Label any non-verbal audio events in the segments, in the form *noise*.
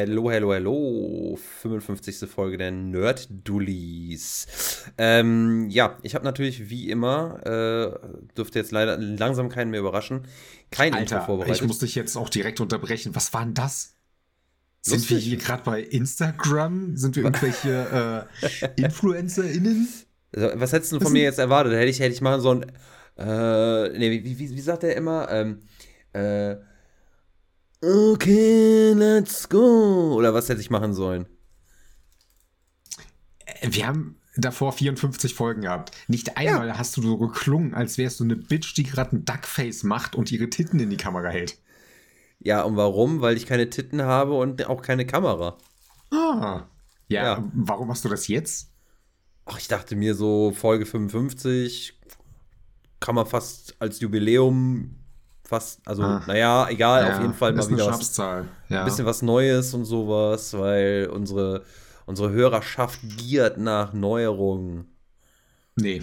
Hallo, hallo, hallo. 55. Folge der Nerd Dullies. Ähm, ja, ich habe natürlich wie immer, äh, dürfte jetzt leider langsam keinen mehr überraschen, kein Alter, Intro vorbereitet. ich muss dich jetzt auch direkt unterbrechen. Was war denn das? Sind wir hier gerade bei Instagram? Sind wir irgendwelche äh, InfluencerInnen? Also, Was hättest du von mir jetzt erwartet? Hätte ich, hätte ich machen sollen. Äh, nee, wie, wie, wie sagt er immer? Ähm, äh, okay, let's go. Oder was hätte ich machen sollen? Wir haben davor 54 Folgen gehabt. Nicht einmal hast du so geklungen, als wärst du eine Bitch, die gerade ein Duckface macht und ihre Titten in die Kamera hält. Ja, und warum? Weil ich keine Titten habe und auch keine Kamera. Ah. Ja, Ja. warum hast du das jetzt? Ach, ich dachte mir so, Folge 55 kann man fast als Jubiläum fast, also, Ah. naja, egal, Ja, auf jeden Fall mal wieder was, Schnapszahl. Ja. ein bisschen was Neues und sowas, weil unsere, unsere Hörerschaft giert nach Neuerungen. Nee,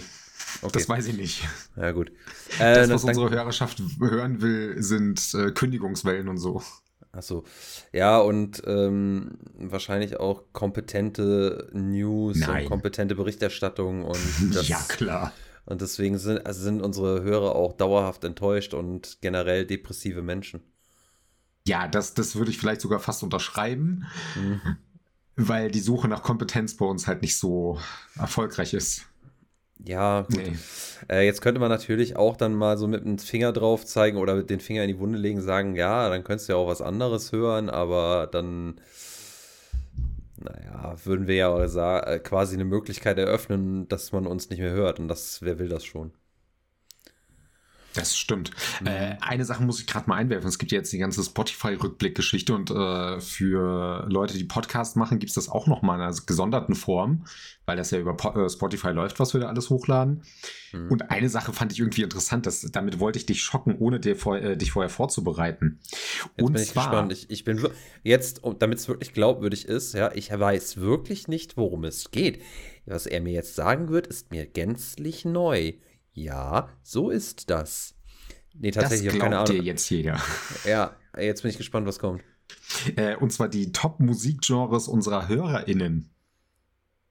Okay, das weiß ich nicht. ja gut. *laughs* Das, Äh, was dann- unsere Hörerschaft hören will, sind äh, Kündigungswellen und so. Achso. Ja, und ähm, wahrscheinlich auch kompetente News Nein. und kompetente Berichterstattung und *laughs* das, ja, klar. Und deswegen sind, also sind unsere Hörer auch dauerhaft enttäuscht und generell depressive Menschen. Ja, das, das würde ich vielleicht sogar fast unterschreiben, Mhm. weil die Suche nach Kompetenz bei uns halt nicht so erfolgreich ist. Ja, gut. Nee. Äh, jetzt könnte man natürlich auch dann mal so mit dem Finger drauf zeigen oder mit den Finger in die Wunde legen, sagen, ja, dann könntest du ja auch was anderes hören, aber dann, naja, würden wir ja äh, quasi eine Möglichkeit eröffnen, dass man uns nicht mehr hört. Und das, wer will das schon? Das stimmt. Mhm. Äh, eine Sache muss ich gerade mal einwerfen. Es gibt ja jetzt die ganze Spotify-Rückblick-Geschichte und äh, für Leute, die Podcast machen, gibt es das auch noch mal in einer gesonderten Form, weil das ja über po äh, Spotify läuft, was wir da alles hochladen. Mhm. Und eine Sache fand ich irgendwie interessant, dass, damit wollte ich dich schocken, ohne dir vor, äh, dich vorher vorzubereiten. Jetzt und bin ich zwar, gespannt. Ich, ich bin jetzt, damit es wirklich glaubwürdig ist, ja, ich weiß wirklich nicht, worum es geht. Was er mir jetzt sagen wird, ist mir gänzlich neu. Ja, so ist das. Nee, das tatsächlich, keine glaubt dir jetzt jeder. *laughs* Ja, jetzt bin ich gespannt, was kommt. Äh, und zwar die Top-Musikgenres unserer HörerInnen.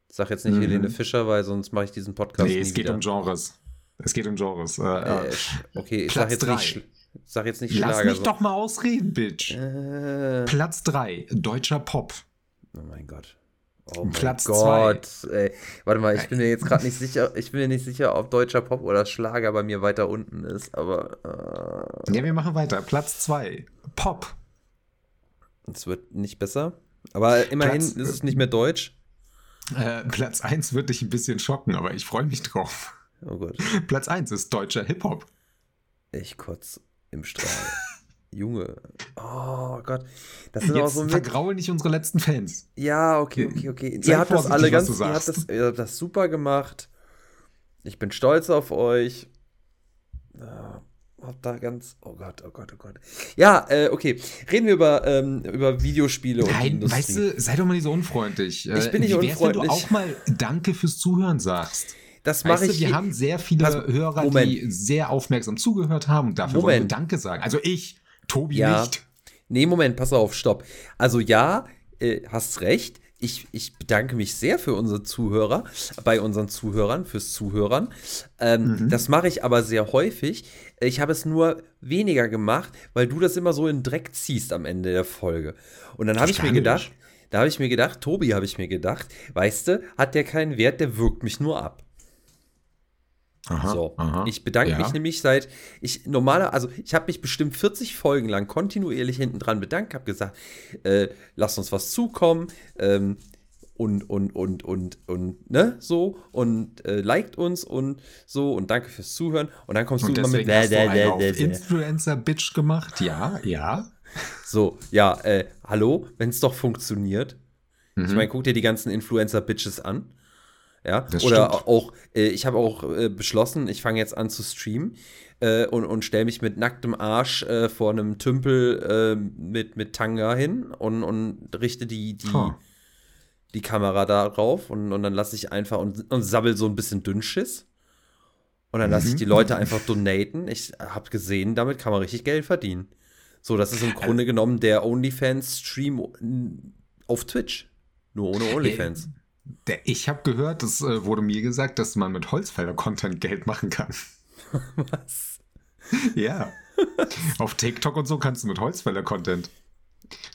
Sag jetzt nicht Mhm. Helene Fischer, weil sonst mache ich diesen Podcast nee, es geht wieder. um Genres. Es geht um Genres. Äh, Äh, äh, okay, ich Platz sag jetzt drei. nicht, sag jetzt nicht Lass Schlager. mich doch mal ausreden, Bitch. so. äh, Platz 3, deutscher Pop. oh mein Gott. Oh mein Platz Gott. Ey, warte mal, ich bin mir jetzt gerade nicht sicher, ich bin mir nicht sicher, ob deutscher Pop oder Schlager bei mir weiter unten ist, aber äh, Ja, wir machen weiter. Platz 2, Pop. es wird nicht besser. Aber immerhin Platz- ist es nicht mehr deutsch. Äh, Platz 1 wird dich ein bisschen schocken, aber ich freue mich drauf. Oh Gott, Platz 1 ist deutscher Hip-Hop. ich kotz im Strahl. Junge. Oh Gott. Das sind auch Jetzt so mit. vergraue nicht unsere letzten Fans. Ja, okay, okay, okay. Sei ihr habt das alle ganz, ihr habt das, ihr habt das super gemacht. Ich bin stolz auf euch. Ja, hab da ganz, oh Gott, oh Gott, oh Gott. Ja, äh, okay. Reden wir über, ähm, über Videospiele und Nein, Industrie. weißt du, sei doch mal nicht so unfreundlich. Äh, Ich bin nicht wie wär's, wenn du unfreundlich. auch mal Danke fürs Zuhören sagst? das mache Weißt du, ich. wir je- haben sehr viele Pass- Hörer, Moment. die sehr aufmerksam zugehört haben und dafür wollen wir Moment. Danke sagen. Also ich, Tobi Ja. nicht. Nee, Moment, pass auf, stopp. Also ja, äh, hast recht. Ich, ich bedanke mich sehr für unsere Zuhörer, bei unseren Zuhörern, fürs Zuhören. Ähm, Mhm. Das mache ich aber sehr häufig. Ich habe es nur weniger gemacht, weil du das immer so in Dreck ziehst am Ende der Folge. Und dann habe ich mir gedacht, nicht. da habe ich mir gedacht, Tobi habe ich mir gedacht, weißt du, hat der keinen Wert, der wirkt mich nur ab. Aha, So, aha. ich bedanke Ja. mich nämlich seit ich normaler, also ich habe mich bestimmt 40 Folgen lang kontinuierlich hinten dran bedankt, habe gesagt, äh, lasst uns was zukommen ähm, und und und und und ne so und äh, liked uns und so und danke fürs Zuhören und dann kommst Und du immer mit hast bäh, auf bäh, bäh. Influencer-Bitch gemacht. Ja, ja. so ja äh, hallo, wenn es doch funktioniert. Ich Mhm. meine, guck dir die ganzen Influencer-Bitches an. Ja, Das oder stimmt. auch, äh, ich habe auch äh, beschlossen, ich fange jetzt an zu streamen äh, und, und stelle mich mit nacktem Arsch äh, vor einem Tümpel äh, mit, mit Tanga hin und, und richte die, die, Huh. die Kamera darauf und, und dann lasse ich einfach und, und sabbel so ein bisschen Dünnschiss. Und dann lasse ich Mhm. die Leute einfach donaten. Ich habe gesehen, damit kann man richtig Geld verdienen. So, das ist im Grunde genommen der OnlyFans-Stream auf Twitch. Nur ohne OnlyFans. Ich habe gehört, es äh, wurde mir gesagt, dass man mit Holzfäller-Content Geld machen kann. *laughs* Was? Ja. Auf TikTok und so kannst du mit Holzfäller-Content.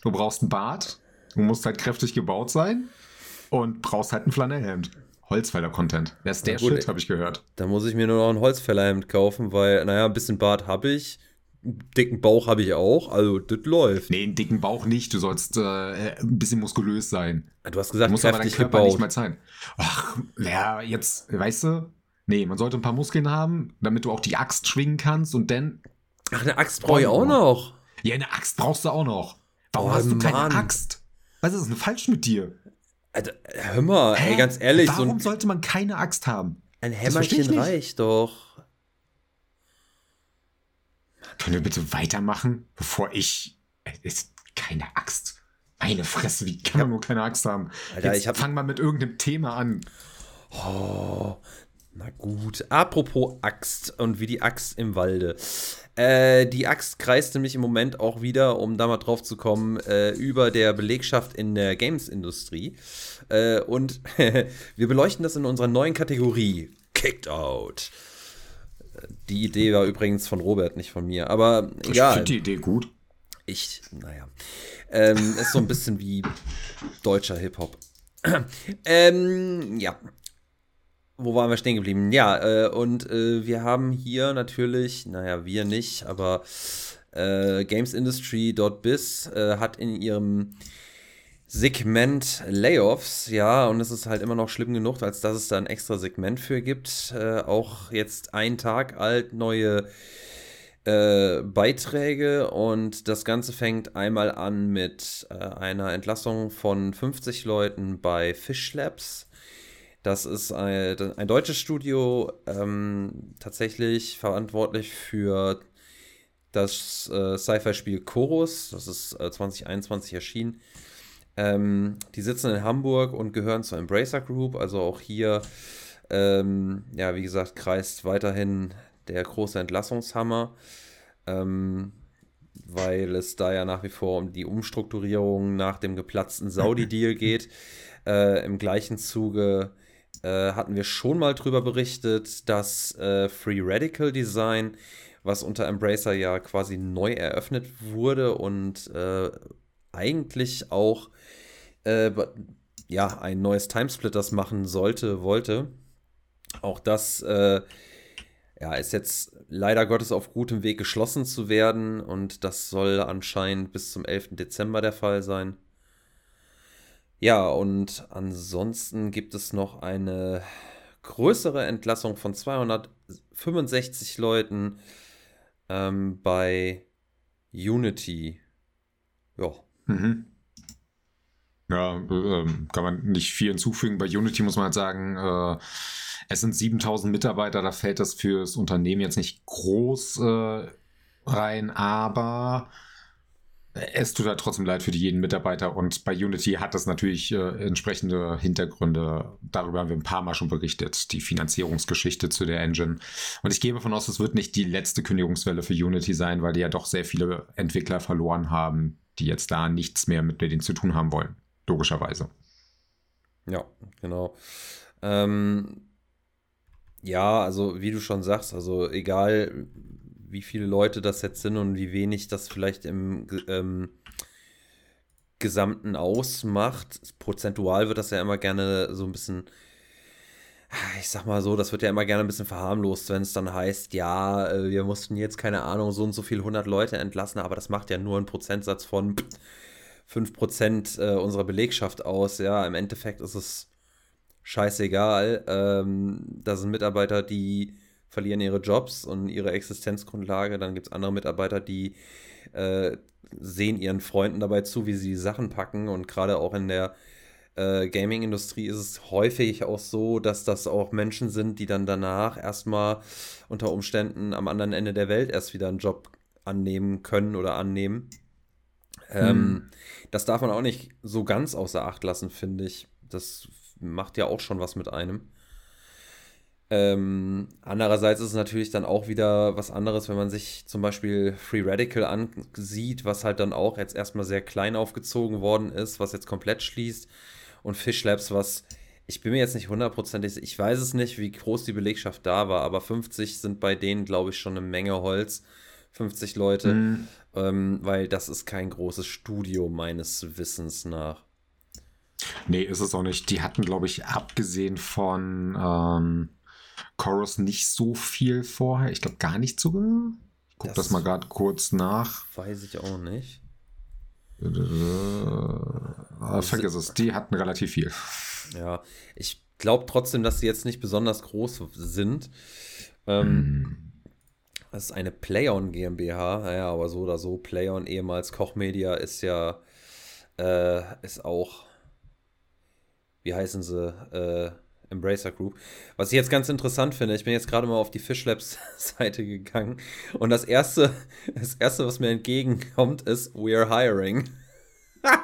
Du brauchst ein Bart, du musst halt kräftig gebaut sein und brauchst halt ein Flanellhemd. Holzfäller-Content. Das ist der gut, Shit, habe ich gehört. Da muss ich mir nur noch ein Holzfällerhemd kaufen, weil, naja, ein bisschen Bart habe ich. Dicken Bauch habe ich auch, also das läuft. Nee, einen dicken Bauch nicht. Du sollst äh, ein bisschen muskulös sein. Du hast Du gesagt, musst aber deinen Körper gebaut. nicht mal zeigen. Ach, ja, jetzt, weißt du? Nee, man sollte ein paar Muskeln haben, damit du auch die Axt schwingen kannst und dann. Ach, eine Axt brauche ich auch noch. Ja, eine Axt brauchst du auch noch. Warum Oh, hast du keine Mann. Axt? Was ist denn falsch mit dir? Alter, hör mal, ey, ganz ehrlich, so Warum ein, sollte man keine Axt haben? ein Hämmerchen reicht doch. Können wir bitte weitermachen, bevor ich. Es ist keine Axt. Meine Fresse, wie kann man nur keine Axt haben? Alter, Jetzt ich hab- fang mal mit irgendeinem Thema an. Oh, na gut. Apropos Axt und wie die Axt im Walde. Äh, die Axt kreist nämlich im Moment auch wieder, um da mal drauf zu kommen, äh, über der Belegschaft in der Games-Industrie. Äh, und *laughs* wir beleuchten das in unserer neuen Kategorie. Kicked Out. Die Idee war übrigens von Robert, nicht von mir. Aber Ich egal. finde die Idee gut. Ich, naja. Ähm, ist so ein bisschen wie deutscher Hip-Hop. *clears throat* ähm, ja. Wo waren wir stehen geblieben? Ja, äh, und äh, wir haben hier natürlich, naja, wir nicht, aber äh, GamesIndustry.biz äh, hat in ihrem Segment Layoffs, ja, und es ist halt immer noch schlimm genug, als dass es da ein extra Segment für gibt. Äh, auch jetzt ein Tag alt neue äh, Beiträge und das Ganze fängt einmal an mit äh, einer Entlassung von 50 Leuten bei Fish Labs. Das ist ein, ein deutsches Studio, ähm, tatsächlich verantwortlich für das äh, Sci-Fi-Spiel Chorus. Das ist äh, 2021 erschienen. Ähm, die sitzen in Hamburg und gehören zur Embracer Group. Also auch hier, ähm, ja, wie gesagt, kreist weiterhin der große Entlassungshammer, ähm, weil es da ja nach wie vor um die Umstrukturierung nach dem geplatzten Saudi-Deal *laughs* geht. Äh, Im gleichen Zuge äh, hatten wir schon mal drüber berichtet, dass äh, Free Radical Design, was unter Embracer ja quasi neu eröffnet wurde und äh, eigentlich auch äh, ja, ein neues Timesplitters machen sollte, wollte. Auch das äh, ja, ist jetzt leider Gottes auf gutem Weg geschlossen zu werden und das soll anscheinend bis zum 11. Dezember der Fall sein. Ja, und ansonsten gibt es noch eine größere Entlassung von 265 Leuten ähm, bei Unity. Ja, Mhm. Ja, äh, ähm, kann man nicht viel hinzufügen. Bei Unity muss man halt sagen, äh, es sind 7000 Mitarbeiter, da fällt das fürs Unternehmen jetzt nicht groß äh, rein, aber es tut halt trotzdem leid für jeden Mitarbeiter und bei Unity hat das natürlich äh, entsprechende Hintergründe. Darüber haben wir ein paar Mal schon berichtet, die Finanzierungsgeschichte zu der Engine. Und ich gehe davon aus, es wird nicht die letzte Kündigungswelle für Unity sein, weil die ja doch sehr viele Entwickler verloren haben, die jetzt da nichts mehr mit denen zu tun haben wollen. Logischerweise. Ja, genau. Ähm, ja, also wie du schon sagst, also egal wie viele Leute das jetzt sind und wie wenig das vielleicht im ähm, Gesamten ausmacht, prozentual wird das ja immer gerne so ein bisschen, ich sag mal so, das wird ja immer gerne ein bisschen verharmlost, wenn es dann heißt, ja, äh, wir mussten jetzt, keine Ahnung, so und so viel 100 Leute entlassen, aber das macht ja nur einen Prozentsatz von 5% äh, unserer Belegschaft aus. Ja, im Endeffekt ist es scheißegal. Ähm, da sind Mitarbeiter, die verlieren ihre Jobs und ihre Existenzgrundlage. Dann gibt es andere Mitarbeiter, die äh, sehen ihren Freunden dabei zu, wie sie Sachen packen. Und gerade auch in der äh, Gaming-Industrie ist es häufig auch so, dass das auch Menschen sind, die dann danach erstmal unter Umständen am anderen Ende der Welt erst wieder einen Job annehmen können oder annehmen. Ähm, das darf man auch nicht so ganz außer Acht lassen, finde ich. Das macht ja auch schon was mit einem. Ähm, andererseits ist es natürlich dann auch wieder was anderes, wenn man sich zum Beispiel Free Radical ansieht, was halt dann auch jetzt erstmal sehr klein aufgezogen worden ist, was jetzt komplett schließt. Und Fish Labs, was ich bin mir jetzt nicht hundertprozentig, ich weiß es nicht, wie groß die Belegschaft da war, aber 50 sind bei denen, glaube ich, schon eine Menge Holz. 50 Leute, mhm. ähm, weil das ist kein großes Studio meines Wissens nach. Nee, ist es auch nicht. Die hatten, glaube ich, abgesehen von ähm, Chorus nicht so viel vorher. Ich glaube gar nicht sogar. Ich gucke das, das, mal gerade kurz nach. Weiß ich auch nicht. Äh, vergiss es, die hatten relativ viel. Ja, ich glaube trotzdem, dass sie jetzt nicht besonders groß sind. Ähm, hm. Das ist eine Playon GmbH, ja, aber so oder so. Playon, ehemals Kochmedia, ist ja, äh, ist auch, wie heißen sie, äh, Embracer Group. Was ich jetzt ganz interessant finde, ich bin jetzt gerade mal auf die Fishlabs *laughs* Seite gegangen und das erste, das erste, was mir entgegenkommt, ist We're hiring.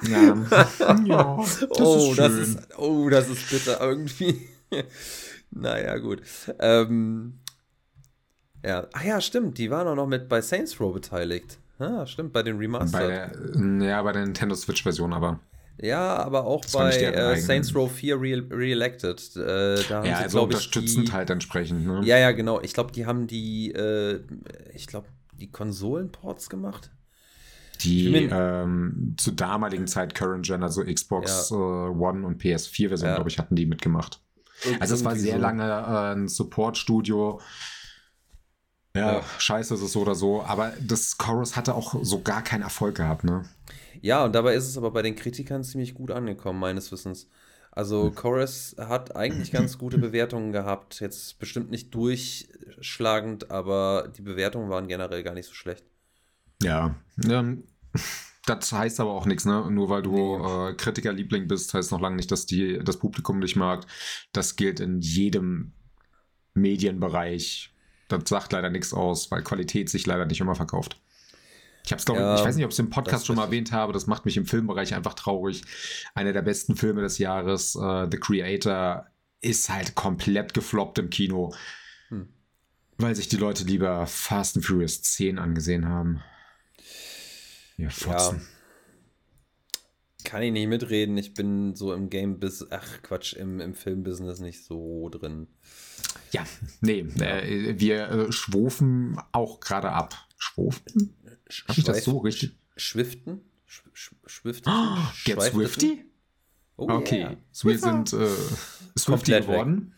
ja. *laughs* ja das oh, ist das ist, oh, das ist bitter irgendwie. *laughs* naja, gut. Ähm, ja, ach ja, stimmt, die waren auch noch mit bei Saints Row beteiligt. Ah, stimmt, bei den Remastered. Bei, ja, bei der Nintendo Switch-Version aber. Ja, aber auch das bei äh, Saints Row 4 Re-Elected. Re äh, da ja, also unterstützend die, halt entsprechend. Ne? Ja, ja, genau. Ich glaube, die haben die, äh, ich glaube, die Konsolenports gemacht. Die ähm, zur damaligen Zeit Current Gen, also Xbox ja. uh, One und PS4-Version, ja. glaube ich, hatten die mitgemacht. Und also es war sehr so. lange äh, ein Support-Studio. Ja, ja, scheiße ist es so oder so. Aber das Chorus hatte auch so gar keinen Erfolg gehabt, ne? Ja, und dabei ist es aber bei den Kritikern ziemlich gut angekommen, meines Wissens. Also hm. Chorus hat eigentlich ganz gute *clears throat* Bewertungen gehabt. Jetzt bestimmt nicht durchschlagend, aber die Bewertungen waren generell gar nicht so schlecht. Ja, ähm, das heißt aber auch nichts, ne? Nur weil du äh, Kritikerliebling bist, heißt noch lange nicht, dass die, das Publikum dich mag. Das gilt in jedem Medienbereich. Das sagt leider nichts aus, weil Qualität sich leider nicht immer verkauft. Ich habe es, glaube ja, ich, weiß nicht, ob ich es im Podcast schon mal erwähnt habe, das macht mich im Filmbereich einfach traurig. Einer der besten Filme des Jahres, uh, The Creator, ist halt komplett gefloppt im Kino, hm. weil sich die Leute lieber Fast and Furious 10 angesehen haben. Ja, Fotzen. Ja. Kann ich nicht mitreden. Ich bin so im Game-Business, ach Quatsch, im, im Film-Business nicht so drin. Ja, nee, äh, wir äh, schwofen auch gerade ab. Schwofen? Habe ich das so richtig? Schwiften? Sch Schwiften? Oh, Get Swifty? Oh, okay, yeah. wir sind äh, *laughs* Swifty geworden.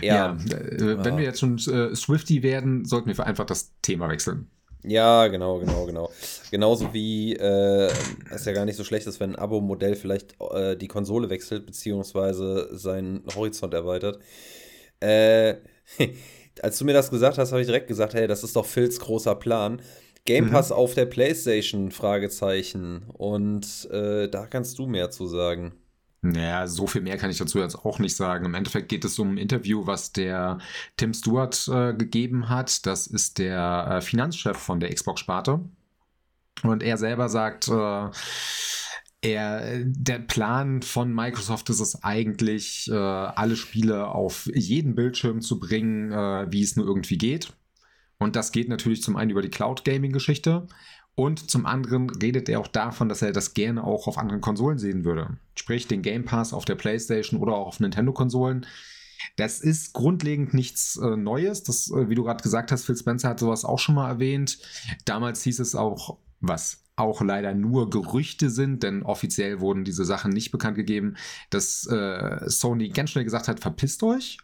Ja, ja äh, wenn wir jetzt schon äh, Swifty werden, sollten wir einfach das Thema wechseln. Ja, genau, genau, genau. Genauso wie äh, es ja gar nicht so schlecht ist, wenn ein Abo-Modell vielleicht äh, die Konsole wechselt, beziehungsweise seinen Horizont erweitert. Äh, *laughs* als du mir das gesagt hast, habe ich direkt gesagt, hey, das ist doch Phils großer Plan. Game mhm. Pass mhm. auf der PlayStation? Fragezeichen. Und äh, da kannst du mehr zu sagen. Naja, so viel mehr kann ich dazu jetzt auch nicht sagen. Im Endeffekt geht es um ein Interview, was der Tim Stewart äh, gegeben hat. Das ist der äh, Finanzchef von der Xbox-Sparte. Und er selber sagt, äh, er, der Plan von Microsoft ist es eigentlich, äh, alle Spiele auf jeden Bildschirm zu bringen, äh, wie es nur irgendwie geht. Und das geht natürlich zum einen über die Cloud Gaming Geschichte und zum anderen redet er auch davon, dass er das gerne auch auf anderen Konsolen sehen würde. Sprich, den Game Pass auf der PlayStation oder auch auf Nintendo-Konsolen. Das ist grundlegend nichts äh, Neues. Das, äh, wie du gerade gesagt hast, Phil Spencer hat sowas auch schon mal erwähnt. Damals hieß es auch, was auch leider nur Gerüchte sind, denn offiziell wurden diese Sachen nicht bekannt gegeben, dass äh, Sony ganz schnell gesagt hat, verpisst euch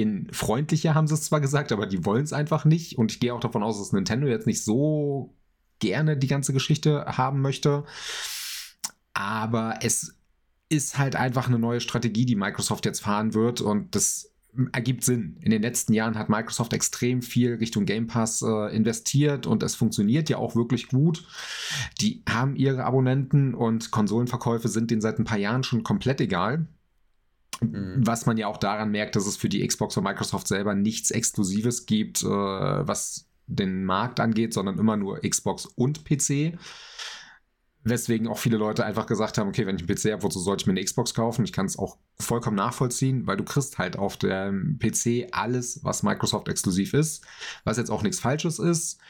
in freundlicher haben sie es zwar gesagt, aber die wollen es einfach nicht. Und ich gehe auch davon aus, dass Nintendo jetzt nicht so gerne die ganze Geschichte haben möchte. Aber es ist halt einfach eine neue Strategie, die Microsoft jetzt fahren wird. Und das ergibt Sinn. In den letzten Jahren hat Microsoft extrem viel Richtung Game Pass äh, investiert und es funktioniert ja auch wirklich gut. Die haben ihre Abonnenten und Konsolenverkäufe sind denen seit ein paar Jahren schon komplett egal. Mhm. Was man ja auch daran merkt, dass es für die Xbox und Microsoft selber nichts Exklusives gibt, äh, was den Markt angeht, sondern immer nur Xbox und PC. Weswegen auch viele Leute einfach gesagt haben, okay, wenn ich einen PC habe, wozu sollte ich mir eine Xbox kaufen? Ich kann es auch vollkommen nachvollziehen, weil du kriegst halt auf dem PC alles, was Microsoft exklusiv ist, was jetzt auch nichts Falsches ist.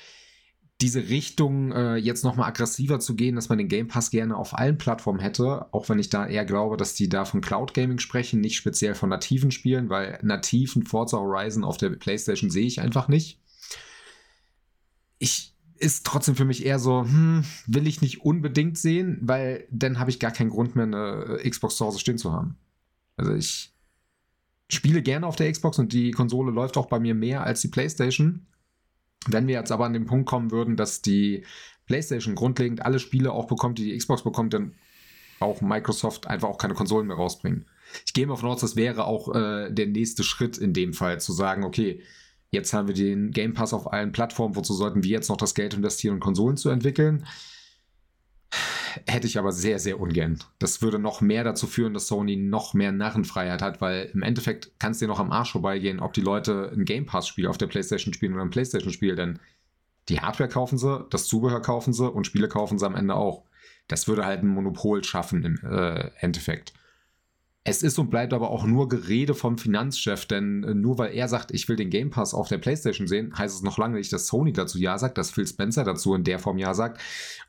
Diese Richtung äh, jetzt nochmal aggressiver zu gehen, dass man den Game Pass gerne auf allen Plattformen hätte, auch wenn ich da eher glaube, dass die da von Cloud Gaming sprechen, nicht speziell von nativen Spielen, weil nativen Forza Horizon auf der PlayStation sehe ich einfach nicht. Ich ist trotzdem für mich eher so, hm, will ich nicht unbedingt sehen, weil dann habe ich gar keinen Grund mehr, eine Xbox zu Hause stehen zu haben. Also ich spiele gerne auf der Xbox und die Konsole läuft auch bei mir mehr als die PlayStation. Wenn wir jetzt aber an den Punkt kommen würden, dass die PlayStation grundlegend alle Spiele auch bekommt, die die Xbox bekommt, dann auch Microsoft einfach auch keine Konsolen mehr rausbringen. Ich gehe mal davon aus, das wäre auch äh, der nächste Schritt in dem Fall, zu sagen, okay, Jetzt haben wir den Game Pass auf allen Plattformen, wozu sollten wir jetzt noch das Geld investieren, um Konsolen zu entwickeln? Hätte ich aber sehr, sehr ungern. Das würde noch mehr dazu führen, dass Sony noch mehr Narrenfreiheit hat, weil im Endeffekt kann es dir noch am Arsch vorbeigehen, ob die Leute ein Game Pass-Spiel auf der PlayStation spielen oder ein PlayStation-Spiel, denn die Hardware kaufen sie, das Zubehör kaufen sie und Spiele kaufen sie am Ende auch. Das würde halt ein Monopol schaffen im äh, Endeffekt. Es ist und bleibt aber auch nur Gerede vom Finanzchef, denn äh, nur weil er sagt, ich will den Game Pass auf der PlayStation sehen, heißt es noch lange nicht, dass Sony dazu Ja sagt, dass Phil Spencer dazu in der Form Ja sagt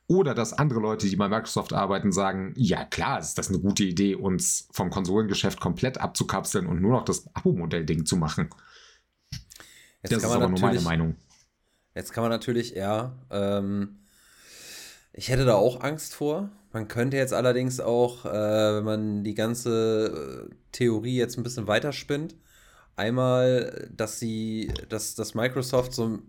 oder dass andere Leute, die bei Microsoft arbeiten, sagen, ja klar, ist das eine gute Idee, uns vom Konsolengeschäft komplett abzukapseln und nur noch das Abo-Modell-Ding zu machen. Jetzt das ist aber nur meine Meinung. Jetzt kann man natürlich, ja, ähm, ich hätte da auch Angst vor, man könnte jetzt allerdings auch, äh, wenn man die ganze äh, Theorie jetzt ein bisschen weiterspinnt, einmal, dass sie, dass, dass Microsoft so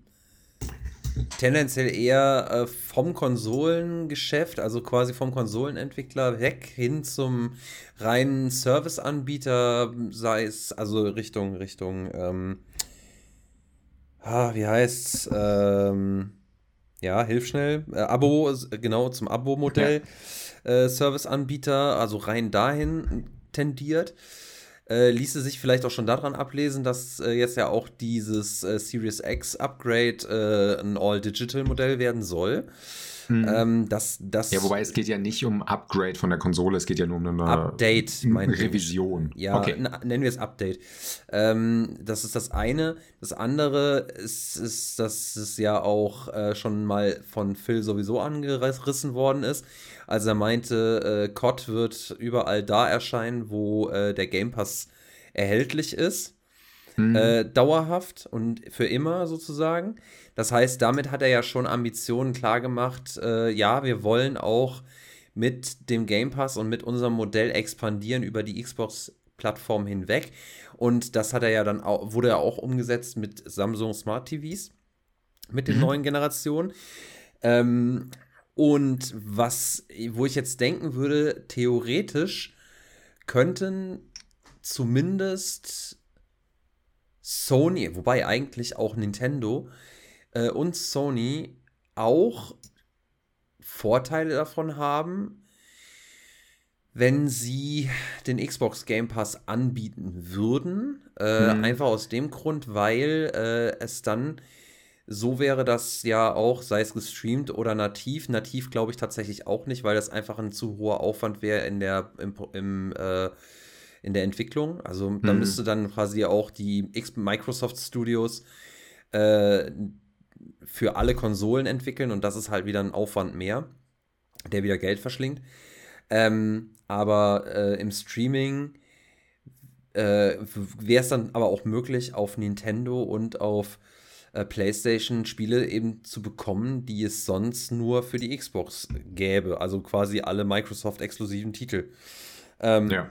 tendenziell eher äh, vom Konsolengeschäft, also quasi vom Konsolenentwickler weg hin zum reinen Serviceanbieter, sei es also Richtung, Richtung, ähm, ah, wie heißt's, ähm, ja, hilf schnell. Äh, Abo, genau, zum Abo-Modell. Äh, Serviceanbieter, also rein dahin tendiert. Äh, ließe sich vielleicht auch schon daran ablesen, dass äh, jetzt ja auch dieses äh, Series X Upgrade äh, ein All-Digital-Modell werden soll. Mhm. Ähm, das, das, ja, wobei es geht ja nicht um Upgrade von der Konsole, es geht ja nur um eine Update, *laughs* Revision. Ja, okay. nennen wir es Update. Ähm, das ist das eine. Das andere ist, ist dass es ja auch äh, schon mal von Phil sowieso angerissen worden ist. Also er meinte, äh, COD wird überall da erscheinen, wo äh, der Game Pass erhältlich ist. Mhm. Äh, dauerhaft und für immer sozusagen. Das heißt, damit hat er ja schon Ambitionen klargemacht. Äh, ja, wir wollen auch mit dem Game Pass und mit unserem Modell expandieren über die Xbox-Plattform hinweg. Und das hat er ja dann auch, wurde ja auch umgesetzt mit Samsung Smart TVs, mit den mhm. neuen Generationen. Ähm, und was, wo ich jetzt denken würde, theoretisch könnten zumindest Sony, wobei eigentlich auch Nintendo äh, und Sony auch Vorteile davon haben, wenn sie den Xbox Game Pass anbieten würden. Äh, mhm. Einfach aus dem Grund, weil äh, es dann so wäre, dass ja auch, sei es gestreamt oder nativ, nativ glaube ich tatsächlich auch nicht, weil das einfach ein zu hoher Aufwand wäre in der, im, im äh, in der Entwicklung. Also da mhm. müsste dann quasi auch die Microsoft Studios äh, für alle Konsolen entwickeln und das ist halt wieder ein Aufwand mehr, der wieder Geld verschlingt. Ähm, aber äh, im Streaming äh, wäre es dann aber auch möglich, auf Nintendo und auf äh, PlayStation Spiele eben zu bekommen, die es sonst nur für die Xbox gäbe. Also quasi alle Microsoft-exklusiven Titel. Ähm, ja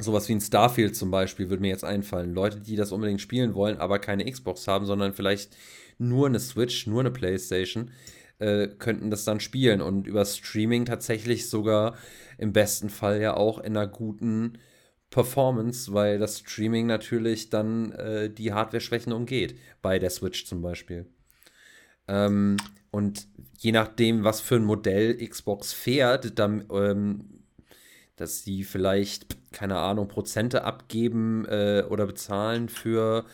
sowas wie ein Starfield zum Beispiel würde mir jetzt einfallen. Leute, die das unbedingt spielen wollen, aber keine Xbox haben, sondern vielleicht nur eine Switch, nur eine Playstation, äh, könnten das dann spielen und über Streaming tatsächlich sogar im besten Fall ja auch in einer guten Performance, weil das Streaming natürlich dann äh, die Hardware-Schwächen umgeht, bei der Switch zum Beispiel. Ähm, und je nachdem, was für ein Modell Xbox fährt, dann ähm, dass sie vielleicht, keine Ahnung, Prozente abgeben äh, oder bezahlen für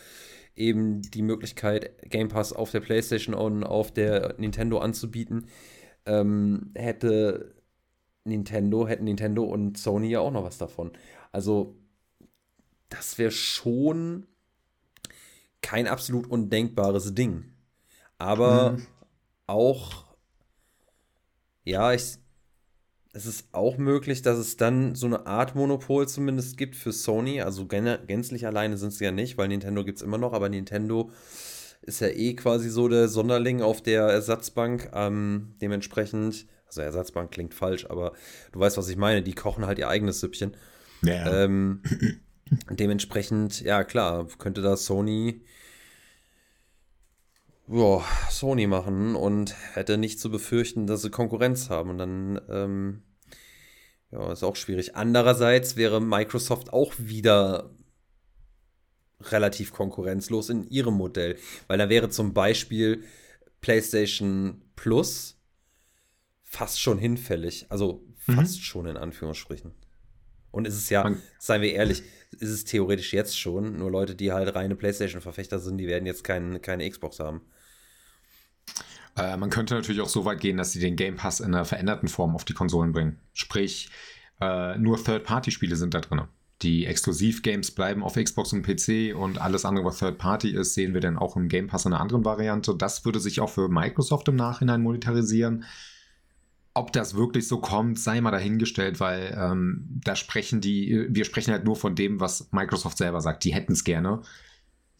eben die Möglichkeit, Game Pass auf der PlayStation und auf der Nintendo anzubieten. ähm, hätte Nintendo, hätten Nintendo und Sony ja auch noch was davon. Also, das wäre schon kein absolut undenkbares Ding. Aber mhm. auch, ja, ich, es ist auch möglich, dass es dann so eine Art Monopol zumindest gibt für Sony. Also gänzlich alleine sind sie ja nicht, weil Nintendo gibt es immer noch, aber Nintendo ist ja eh quasi so der Sonderling auf der Ersatzbank. Ähm, dementsprechend, also Ersatzbank klingt falsch, aber du weißt, was ich meine. Die kochen halt ihr eigenes Süppchen. Ja. Ähm, *clears throat* dementsprechend, ja klar, könnte da Sony ja, Sony machen und hätte nicht zu befürchten, dass sie Konkurrenz haben. Und dann, ähm, ja, ist auch schwierig. Andererseits wäre Microsoft auch wieder relativ konkurrenzlos in ihrem Modell, weil da wäre zum Beispiel PlayStation Plus fast schon hinfällig, also fast mhm. schon in Anführungsstrichen. Und ist es ja, seien wir ehrlich, ist es theoretisch jetzt schon, nur Leute, die halt reine PlayStation-Verfechter sind, die werden jetzt kein, keine Xbox haben. Äh, man könnte natürlich auch so weit gehen, dass sie den Game Pass in einer veränderten Form auf die Konsolen bringen. Sprich, äh, nur Third-Party-Spiele sind da drin. Die Exklusiv-Games bleiben auf Xbox und PC und alles andere, was Third-Party ist, sehen wir dann auch im Game Pass in einer anderen Variante. Das würde sich auch für Microsoft im Nachhinein monetarisieren. Ob das wirklich so kommt, sei mal dahingestellt, weil ähm, da sprechen die, wir sprechen halt nur von dem, was Microsoft selber sagt. Die hätten es gerne.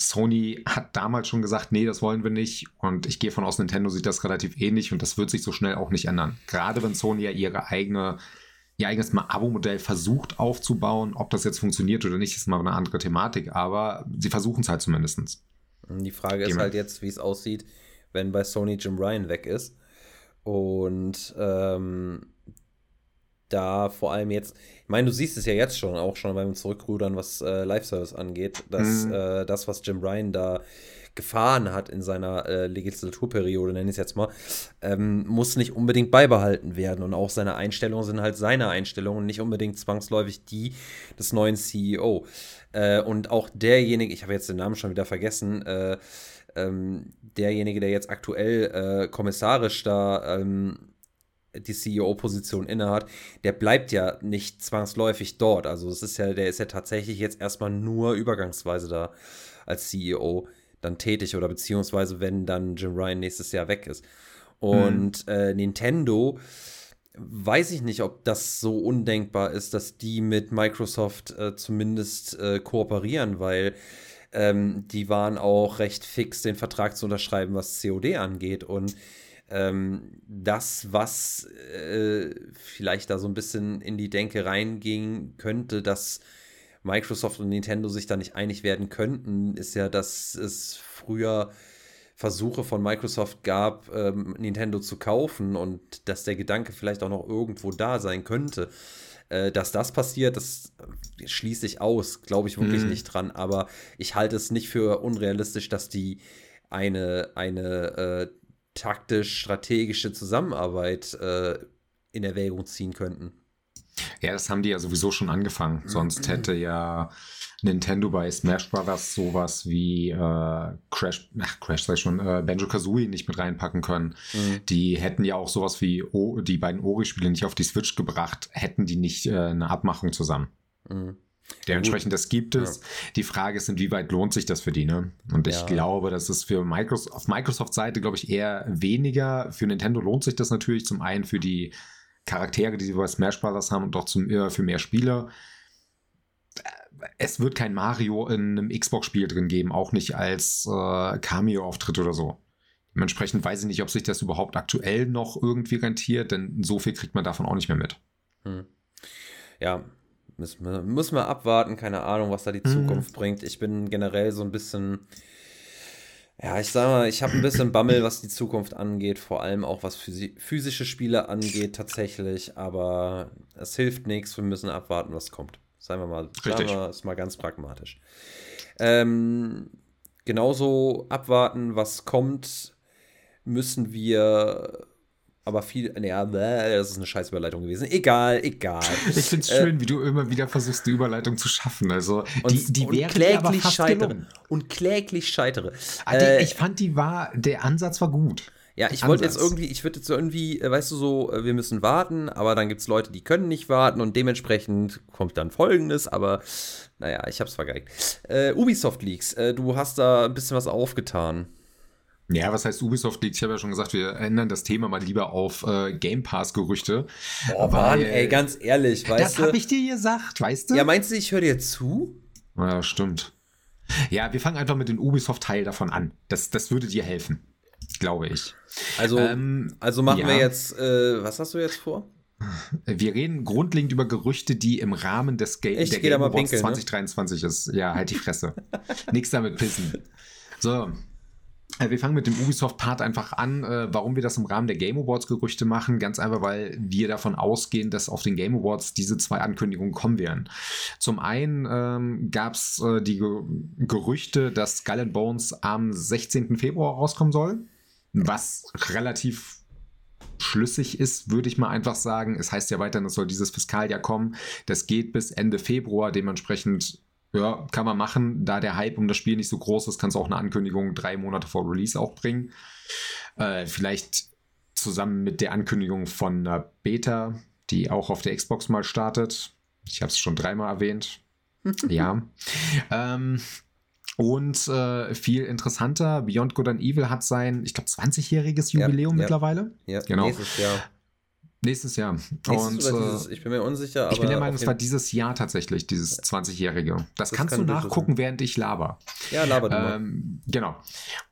Sony hat damals schon gesagt, nee, das wollen wir nicht. Und ich gehe von aus, Nintendo sieht das relativ ähnlich und das wird sich so schnell auch nicht ändern. Gerade wenn Sony ja ihre eigene, ihr eigenes Abo-Modell versucht aufzubauen. Ob das jetzt funktioniert oder nicht, ist mal eine andere Thematik, aber sie versuchen es halt zumindest. Die Frage ist halt jetzt, wie es aussieht, wenn bei Sony Jim Ryan weg ist. Und ähm, da vor allem jetzt, ich meine, du siehst es ja jetzt schon, auch schon beim Zurückrudern, was äh, Live-Service angeht, dass mhm. äh, das, was Jim Ryan da gefahren hat in seiner äh, Legislaturperiode, nenne ich es jetzt mal, ähm, muss nicht unbedingt beibehalten werden. Und auch seine Einstellungen sind halt seine Einstellungen, nicht unbedingt zwangsläufig die des neuen CEO. Äh, und auch derjenige, ich habe jetzt den Namen schon wieder vergessen, äh, ähm, derjenige, der jetzt aktuell äh, kommissarisch da ähm, die CEO-Position innehat, der bleibt ja nicht zwangsläufig dort. Also es ist ja, der ist ja tatsächlich jetzt erstmal nur übergangsweise da als CEO dann tätig oder beziehungsweise wenn dann Jim Ryan nächstes Jahr weg ist. Und mhm. äh, Nintendo weiß ich nicht, ob das so undenkbar ist, dass die mit Microsoft äh, zumindest äh, kooperieren, weil ähm, die waren auch recht fix, den Vertrag zu unterschreiben, was COD angeht. Und ähm, das, was äh, vielleicht da so ein bisschen in die Denke reinging könnte, dass Microsoft und Nintendo sich da nicht einig werden könnten, ist ja, dass es früher Versuche von Microsoft gab, ähm, Nintendo zu kaufen und dass der Gedanke vielleicht auch noch irgendwo da sein könnte. Äh, dass das passiert, das schließe ich aus, glaube ich wirklich mhm. nicht dran. Aber ich halte es nicht für unrealistisch, dass die eine, eine äh, taktisch-strategische Zusammenarbeit äh, in Erwägung ziehen könnten. Ja, das haben die ja sowieso schon angefangen. Sonst hätte ja Nintendo bei Smash Brothers sowas wie äh, Crash, ach, Crash sei schon, äh, Banjo Kazooie nicht mit reinpacken können. Mhm. Die hätten ja auch sowas wie o die beiden Ori-Spiele nicht auf die Switch gebracht, hätten die nicht äh, eine Abmachung zusammen. Mhm. Dementsprechend, das gibt es. Ja. Die Frage ist, inwieweit lohnt sich das für die, ne? Und ich ja. glaube, das ist für Microsoft, auf Microsoft-Seite, glaube ich, eher weniger. Für Nintendo lohnt sich das natürlich zum einen für die Charaktere, die sie bei Smash Bros. haben und auch zum, äh, für mehr Spieler. Es wird kein Mario in einem Xbox-Spiel drin geben, auch nicht als äh, Cameo-Auftritt oder so. Dementsprechend weiß ich nicht, ob sich das überhaupt aktuell noch irgendwie rentiert, denn so viel kriegt man davon auch nicht mehr mit. Hm. Ja, müssen wir, müssen wir abwarten, keine Ahnung, was da die mhm. Zukunft bringt. Ich bin generell so ein bisschen, ja, ich sag mal, ich habe ein bisschen Bammel, was die Zukunft angeht, vor allem auch was physische Spiele angeht, tatsächlich. Aber es hilft nichts, wir müssen abwarten, was kommt. Seien wir mal, sagen wir es mal ganz pragmatisch. Ähm, genauso abwarten, was kommt, müssen wir aber viel, naja, das ist eine scheiß Überleitung gewesen. Egal, egal. Ich finde es äh, schön, wie du immer wieder versuchst, die Überleitung zu schaffen. Also, und, die, die und kläglich scheitere. Gelungen. Und kläglich scheitere. Ah, die, äh, ich fand, die war, der Ansatz war gut. Ja, ich wollte jetzt irgendwie, ich würde jetzt irgendwie, äh, weißt du, so, äh, wir müssen warten, aber dann gibt es Leute, die können nicht warten und dementsprechend kommt dann folgendes, aber naja, ich hab's vergeigt. Äh, Ubisoft Leaks, du hast da ein bisschen was aufgetan. Ja, was heißt Ubisoft Leaks? Ich habe ja schon gesagt, wir ändern das Thema mal lieber auf äh, Game Pass-Gerüchte. Boah, Mann, ey, ganz ehrlich, weißt das du. Das habe ich dir gesagt, weißt du? Ja, meinst du, ich höre dir zu? Ja, stimmt. Ja, wir fangen einfach mit dem Ubisoft-Teil davon an. Das, das würde dir helfen, glaube ich. Also, ähm, also machen ja. wir jetzt, äh, was hast du jetzt vor? Wir reden grundlegend über Gerüchte, die im Rahmen des Ga ich der Game Awards pinkeln, 2023 ne? ist. Ja, halt die Fresse. *laughs* Nichts damit pissen. So, wir fangen mit dem Ubisoft-Part einfach an. Äh, warum wir das im Rahmen der Game Awards-Gerüchte machen? Ganz einfach, weil wir davon ausgehen, dass auf den Game Awards diese zwei Ankündigungen kommen werden. Zum einen ähm, gab es äh, die Ge Gerüchte, dass Skull and Bones am 16. Februar rauskommen soll, was relativ schlüssig ist, würde ich mal einfach sagen. Es heißt ja weiterhin, es soll dieses Fiskaljahr kommen. Das geht bis Ende Februar. Dementsprechend ja, kann man machen. Da der Hype um das Spiel nicht so groß ist, kannst du auch eine Ankündigung drei Monate vor Release auch bringen. Äh, vielleicht zusammen mit der Ankündigung von einer Beta, die auch auf der Xbox mal startet. Ich habe es schon dreimal erwähnt. *laughs* ja. Ähm, und äh, viel interessanter, Beyond Good and Evil hat sein, ich glaube, 20-jähriges Jubiläum ja, mittlerweile. Ja, genau. nächstes Jahr. Nächstes Jahr. Nächstes und, dieses, ich bin mir unsicher. ich bin der Meinung, es war dieses Jahr tatsächlich, dieses 20-Jährige. Das, das, kannst kann du nachgucken, während ich laber. Ja, laber du ähm, Genau.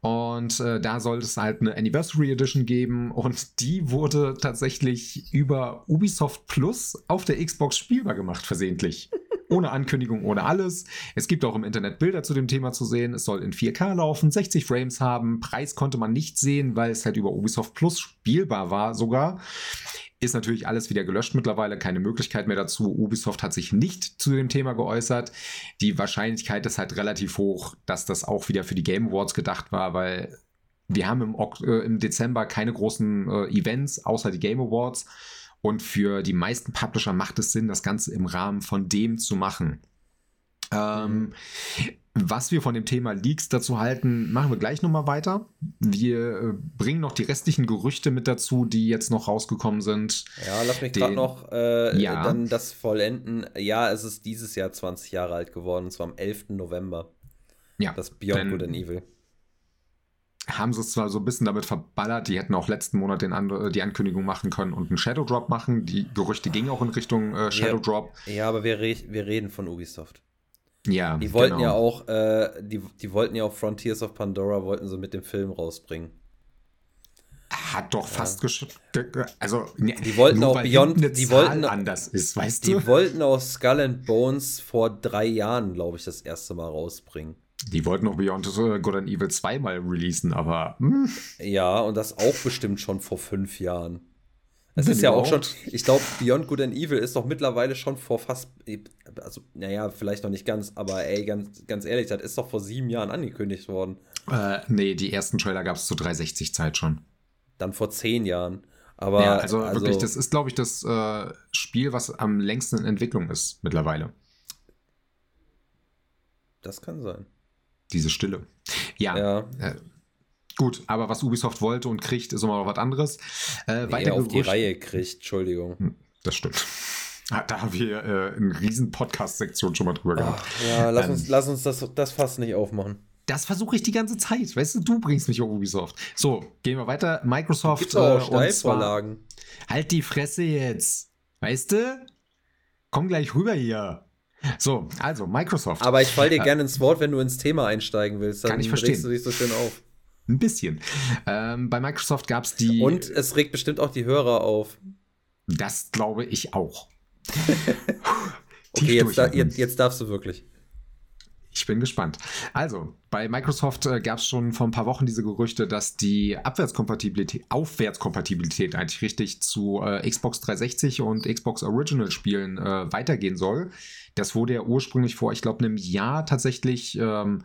Und äh, da soll es halt eine Anniversary Edition geben und die wurde tatsächlich über Ubisoft Plus auf der Xbox spielbar gemacht, versehentlich. *laughs* ohne Ankündigung, ohne alles. Es gibt auch im Internet Bilder zu dem Thema zu sehen. Es soll in 4K laufen, 60 Frames haben. Preis konnte man nicht sehen, weil es halt über Ubisoft Plus spielbar war sogar. Ist natürlich alles wieder gelöscht mittlerweile, keine Möglichkeit mehr dazu. Ubisoft hat sich nicht zu dem Thema geäußert. Die Wahrscheinlichkeit ist halt relativ hoch, dass das auch wieder für die Game Awards gedacht war, weil wir haben im, äh, im Dezember keine großen äh, Events außer die Game Awards. Und für die meisten Publisher macht es Sinn, das Ganze im Rahmen von dem zu machen. Ähm, was wir von dem Thema Leaks dazu halten, machen wir gleich nochmal weiter. Wir äh, bringen noch die restlichen Gerüchte mit dazu, die jetzt noch rausgekommen sind. Ja, lass mich gerade noch äh, ja. dann das vollenden. Ja, es ist dieses Jahr 20 Jahre alt geworden, und zwar am 11. November. Ja. Das Beyond Good and Evil. Haben sie es zwar so ein bisschen damit verballert, die hätten auch letzten Monat den And die Ankündigung machen können und einen Shadow Drop machen. Die Gerüchte gingen auch in Richtung äh, Shadow Drop. Ja, ja aber wir, re wir reden von Ubisoft. Ja, die wollten genau. ja auch, äh, die, die wollten ja auch Frontiers of Pandora, wollten sie mit dem Film rausbringen. Hat doch fast geschafft. Also, ne, die wollten auch Beyond, die Zahl wollten anders ist, weißt die du? Die wollten auch Skull and Bones vor drei Jahren, glaube ich, das erste Mal rausbringen. Die wollten auch Beyond Good and Evil zweimal releasen, aber. Hm. Ja, und das auch bestimmt schon vor fünf Jahren. Es ist ja auch schon, ich glaube, Beyond Good and Evil ist doch mittlerweile schon vor fast, also, naja, vielleicht noch nicht ganz, aber ey, ganz, ganz ehrlich, das ist doch vor sieben Jahren angekündigt worden. Äh, nee, die ersten Trailer gab es zu 360-Zeit schon. Dann vor zehn Jahren. Aber, ja, also, also wirklich, das ist, glaube ich, das äh, Spiel, was am längsten in Entwicklung ist mittlerweile. Das kann sein. Diese Stille. Ja. ja. Äh, Gut, aber was Ubisoft wollte und kriegt, ist immer noch was anderes. Äh, nee, auf die Reihe kriegt, Entschuldigung. Hm, das stimmt. Da haben wir äh, eine riesen Podcast-Sektion schon mal drüber gemacht. Ja, lass ähm, uns, lass uns das, das fast nicht aufmachen. Das versuche ich die ganze Zeit. Weißt du, du bringst mich auf Ubisoft. So, gehen wir weiter. Microsoft. Gibt's auch äh, Steilvorlagen. Halt die Fresse jetzt. Weißt du? Komm gleich rüber hier. So, also Microsoft. Aber ich fall dir äh, gerne ins Wort, wenn du ins Thema einsteigen willst. Dann kann ich verstehen. du dich so schön auf. Ein bisschen. Ähm, bei Microsoft gab es die. Und es regt bestimmt auch die Hörer auf. Das glaube ich auch. Okay, jetzt, da, jetzt, jetzt, darfst du wirklich. Ich bin gespannt. Also, bei Microsoft äh, gab es schon vor ein paar Wochen diese Gerüchte, dass die Abwärtskompatibilität, Aufwärtskompatibilität eigentlich richtig zu äh, Xbox 360 und Xbox Original Spielen äh, weitergehen soll. Das wurde ja ursprünglich vor, ich glaube, einem Jahr tatsächlich ähm,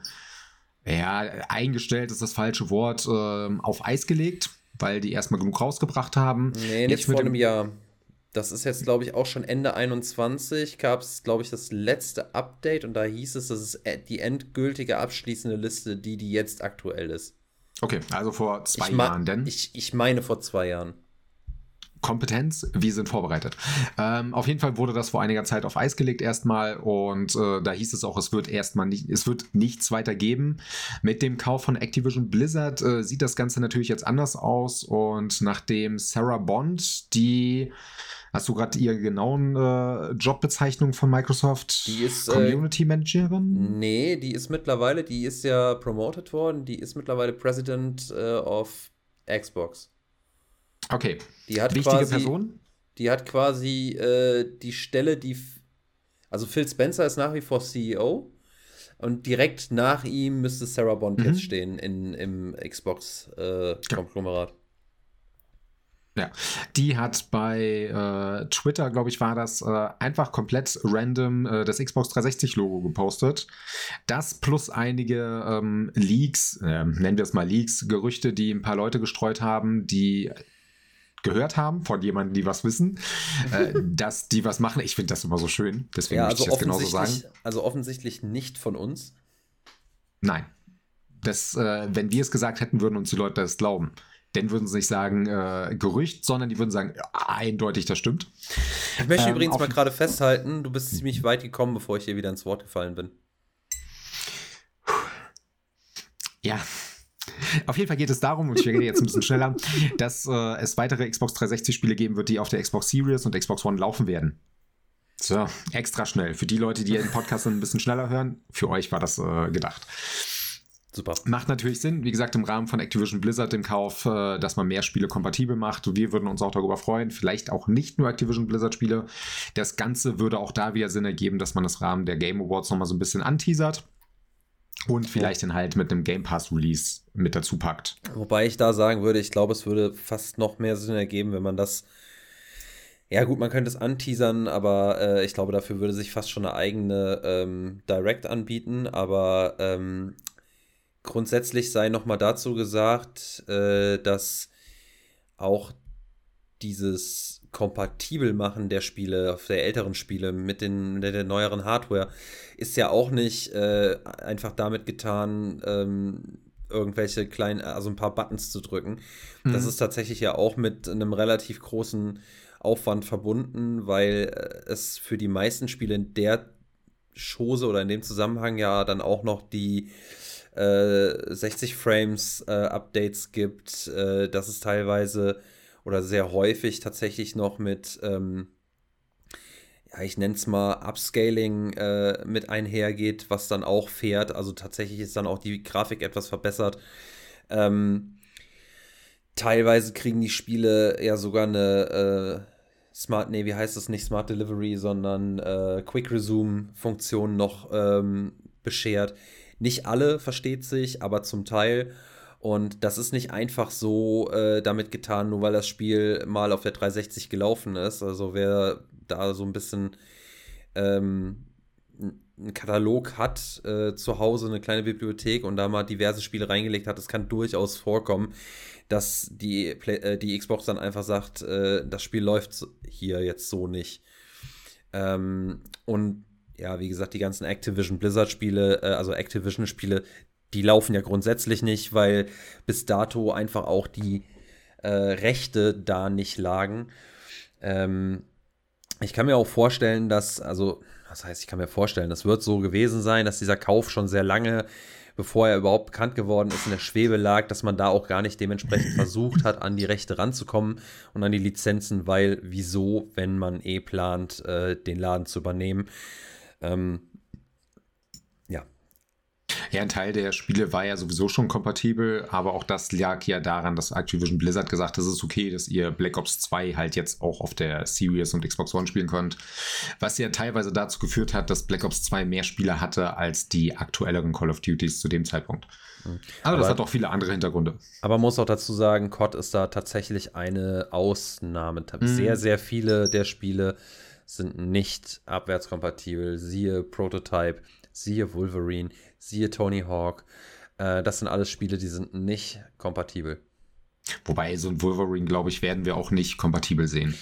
ja, eingestellt ist das falsche Wort, äh, auf Eis gelegt, weil die erstmal genug rausgebracht haben. Nee, nicht vor einem Jahr. Das ist jetzt, glaube ich, auch schon Ende 21 gab es, glaube ich, das letzte Update und da hieß es, das ist die endgültige abschließende Liste, die, die jetzt aktuell ist. Okay, also vor zwei ich Jahren denn. Ich, ich meine vor zwei Jahren. Kompetenz, wir sind vorbereitet. Ähm, auf jeden Fall wurde das vor einiger Zeit auf Eis gelegt erstmal und äh, da hieß es auch, es wird erstmal nicht, es wird nichts weiter geben. Mit dem Kauf von Activision Blizzard äh, sieht das Ganze natürlich jetzt anders aus und nachdem Sarah Bond, die Hast du gerade ihre genauen äh, Jobbezeichnung von Microsoft? Die ist äh, Community Managerin? Nee, die ist mittlerweile, die ist ja promoted worden, die ist mittlerweile President äh, of Xbox. Okay. Die hat Wichtige quasi, Person? Die hat quasi äh, die Stelle, die. Also Phil Spencer ist nach wie vor CEO. Und direkt nach ihm müsste Sarah Bond mhm. jetzt stehen in, im Xbox-Konglomerat. Äh, ja, die hat bei äh, Twitter, glaube ich, war das äh, einfach komplett random äh, das Xbox 360-Logo gepostet. Das plus einige ähm, Leaks, äh, nennen wir es mal Leaks, Gerüchte, die ein paar Leute gestreut haben, die gehört haben von jemandem, die was wissen, äh, *laughs* dass die was machen. Ich finde das immer so schön, deswegen ja, also möchte ich das genauso sagen. Also offensichtlich nicht von uns. Nein. Das, äh, wenn wir es gesagt hätten, würden uns die Leute das glauben. Denn würden sie nicht sagen äh, Gerücht, sondern die würden sagen, ja, eindeutig, das stimmt. Ich möchte ähm, übrigens mal gerade festhalten, du bist ziemlich weit gekommen, bevor ich hier wieder ins Wort gefallen bin. Ja, auf jeden Fall geht es darum, und ich rede jetzt ein bisschen schneller, dass äh, es weitere Xbox 360-Spiele geben wird, die auf der Xbox Series und Xbox One laufen werden. So, extra schnell. Für die Leute, die den Podcast ein bisschen schneller hören, für euch war das äh, gedacht. Super. Macht natürlich Sinn, wie gesagt, im Rahmen von Activision Blizzard im Kauf, äh, dass man mehr Spiele kompatibel macht. Wir würden uns auch darüber freuen. Vielleicht auch nicht nur Activision Blizzard Spiele. Das Ganze würde auch da wieder Sinn ergeben, dass man das Rahmen der Game Awards nochmal so ein bisschen anteasert. Und vielleicht dann halt mit einem Game Pass Release mit dazu packt. Wobei ich da sagen würde, ich glaube, es würde fast noch mehr Sinn ergeben, wenn man das. Ja, gut, man könnte es anteasern, aber äh, ich glaube, dafür würde sich fast schon eine eigene ähm, Direct anbieten. Aber ähm, grundsätzlich sei nochmal dazu gesagt, äh, dass auch dieses kompatibel machen der Spiele, der älteren Spiele mit, den, der, der neueren Hardware, ist ja auch nicht äh, einfach damit getan, ähm, irgendwelche kleinen, also ein paar Buttons zu drücken. Mhm. Das ist tatsächlich ja auch mit einem relativ großen Aufwand verbunden, weil äh, es für die meisten Spiele in der Chose oder in dem Zusammenhang ja dann auch noch die äh, 60 Frames äh, Updates gibt, äh, dass es teilweise oder sehr häufig tatsächlich noch mit, ähm, ja, ich nenne es mal Upscaling äh, mit einhergeht, was dann auch fährt. Also tatsächlich ist dann auch die Grafik etwas verbessert. Ähm, teilweise kriegen die Spiele ja sogar eine äh, Smart, nee, wie heißt das nicht Smart Delivery, sondern äh, Quick Resume Funktion noch ähm, beschert. Nicht alle versteht sich, aber zum Teil. Und das ist nicht einfach so äh, damit getan, nur weil das Spiel mal auf der 360 gelaufen ist. Also wer da so ein bisschen ähm, einen Katalog hat, äh, zu Hause eine kleine Bibliothek und da mal diverse Spiele reingelegt hat, es kann durchaus vorkommen, dass die, Play äh, die Xbox dann einfach sagt, äh, das Spiel läuft hier jetzt so nicht. Ähm, und ja, wie gesagt, die ganzen Activision Blizzard Spiele, äh, also Activision Spiele, die laufen ja grundsätzlich nicht, weil bis dato einfach auch die äh, Rechte da nicht lagen. Ähm, ich kann mir auch vorstellen, dass, also, was heißt, ich kann mir vorstellen, das wird so gewesen sein, dass dieser Kauf schon sehr lange, bevor er überhaupt bekannt geworden ist, in der Schwebe lag, dass man da auch gar nicht dementsprechend *laughs* versucht hat, an die Rechte ranzukommen und an die Lizenzen, weil wieso, wenn man eh plant, äh, den Laden zu übernehmen. Ähm, ja, ein Teil der Spiele war ja sowieso schon kompatibel, aber auch das lag ja daran, dass Activision Blizzard gesagt hat, es ist okay, dass ihr Black Ops 2 halt jetzt auch auf der Series und Xbox One spielen könnt. Was ja teilweise dazu geführt hat, dass Black Ops 2 mehr Spieler hatte als die aktuelleren Call of Duties zu dem Zeitpunkt. Mhm. Aber, aber das hat auch viele andere Hintergründe. Aber man muss auch dazu sagen, COD ist da tatsächlich eine Ausnahme. Mhm. Sehr, sehr viele der Spiele sind nicht abwärtskompatibel. Siehe Prototype, siehe Wolverine, siehe Tony Hawk. Äh, das sind alles Spiele, die sind nicht kompatibel. Wobei so ein Wolverine, glaube ich, werden wir auch nicht kompatibel sehen.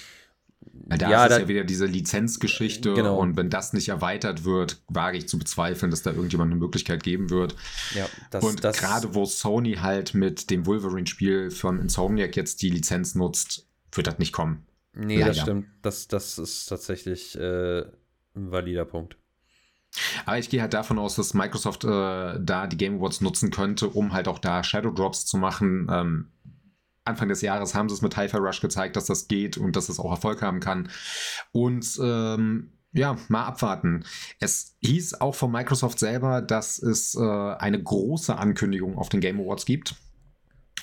Da Ja, ist es da- ja wieder diese Lizenzgeschichte Genau. und wenn das nicht erweitert wird, wage ich zu bezweifeln, dass da irgendjemand eine Möglichkeit geben wird. Ja, das, und das, gerade wo Sony halt mit dem Wolverine-Spiel von Insomniac jetzt die Lizenz nutzt, wird das nicht kommen. Nee, das leider. stimmt. Das, das ist tatsächlich äh, ein valider Punkt. Aber ich gehe halt davon aus, dass Microsoft äh, da die Game Awards nutzen könnte, um halt auch da Shadow Drops zu machen. Ähm, Anfang des Jahres haben sie es mit Hi-Fi Rush gezeigt, dass das geht und dass es auch Erfolg haben kann. Und ähm, ja, mal abwarten. Es hieß auch von Microsoft selber, dass es äh, eine große Ankündigung auf den Game Awards gibt.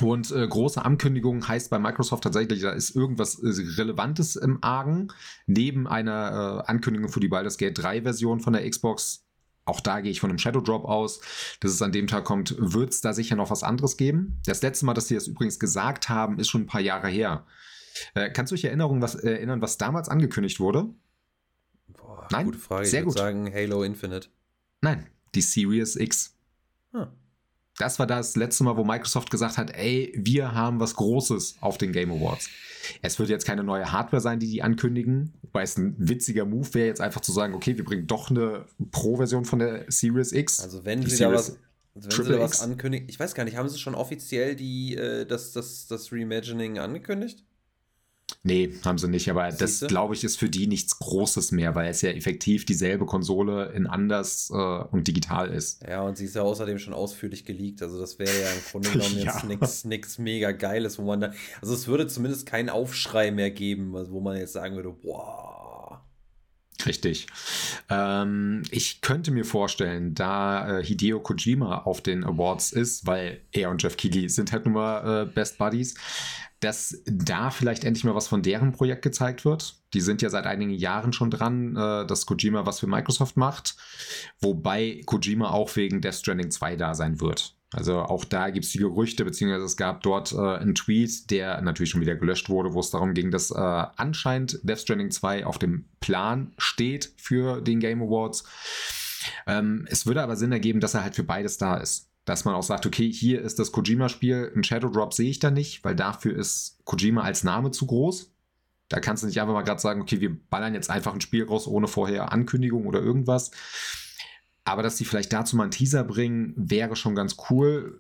Und äh, große Ankündigung heißt bei Microsoft tatsächlich, da ist irgendwas äh, Relevantes im Argen. Neben einer äh, Ankündigung für die Baldur's Gate 3 Version von der Xbox, auch da gehe ich von einem Shadow Drop aus, dass es an dem Tag kommt, wird es da sicher noch was anderes geben. Das letzte Mal, dass sie das übrigens gesagt haben, ist schon ein paar Jahre her. Äh, kannst du dich erinnern was, erinnern, was damals angekündigt wurde? Boah, Nein, gute Frage. sehr ich würde sagen Halo Infinite. Nein, die Series X. Hm. Das war das letzte Mal, wo Microsoft gesagt hat, ey, wir haben was Großes auf den Game Awards. Es wird jetzt keine neue Hardware sein, die die ankündigen, weil es ein witziger Move wäre, jetzt einfach zu sagen, okay, wir bringen doch eine Pro-Version von der Series X. Also wenn Die sie da Series was, also wenn sie Triple da was X. ankündigen, ich weiß gar nicht, haben sie schon offiziell die, äh, das, das, das Reimagining angekündigt? Nee, haben sie nicht, aber das, Siehste? glaube ich, ist für die nichts Großes mehr, weil es ja effektiv dieselbe Konsole in anders äh, und digital ist. Ja, und sie ist ja außerdem schon ausführlich geleakt. Also das wäre ja im Grunde *laughs* genommen Ja. jetzt nichts nix mega Geiles, wo man da. Also es würde zumindest keinen Aufschrei mehr geben, wo man jetzt sagen würde, boah. Richtig. Ähm, ich könnte mir vorstellen, da äh, Hideo Kojima auf den Awards ist, weil er und Jeff Keighley sind halt nun mal äh, Best Buddies, dass da vielleicht endlich mal was von deren Projekt gezeigt wird. Die sind ja seit einigen Jahren schon dran, äh, dass Kojima was für Microsoft macht, wobei Kojima auch wegen Death Stranding 2 da sein wird. Also auch da gibt es die Gerüchte, beziehungsweise es gab dort äh, einen Tweet, der natürlich schon wieder gelöscht wurde, wo es darum ging, dass äh, anscheinend Death Stranding 2 auf dem Plan steht für den Game Awards. Ähm, es würde aber Sinn ergeben, dass er halt für beides da ist. Dass man auch sagt, okay, hier ist das Kojima-Spiel, ein Shadow Drop sehe ich da nicht, weil dafür ist Kojima als Name zu groß. Da kannst du nicht einfach mal gerade sagen, okay, wir ballern jetzt einfach ein Spiel raus ohne vorher Ankündigung oder irgendwas. Aber dass die vielleicht dazu mal einen Teaser bringen, wäre schon ganz cool.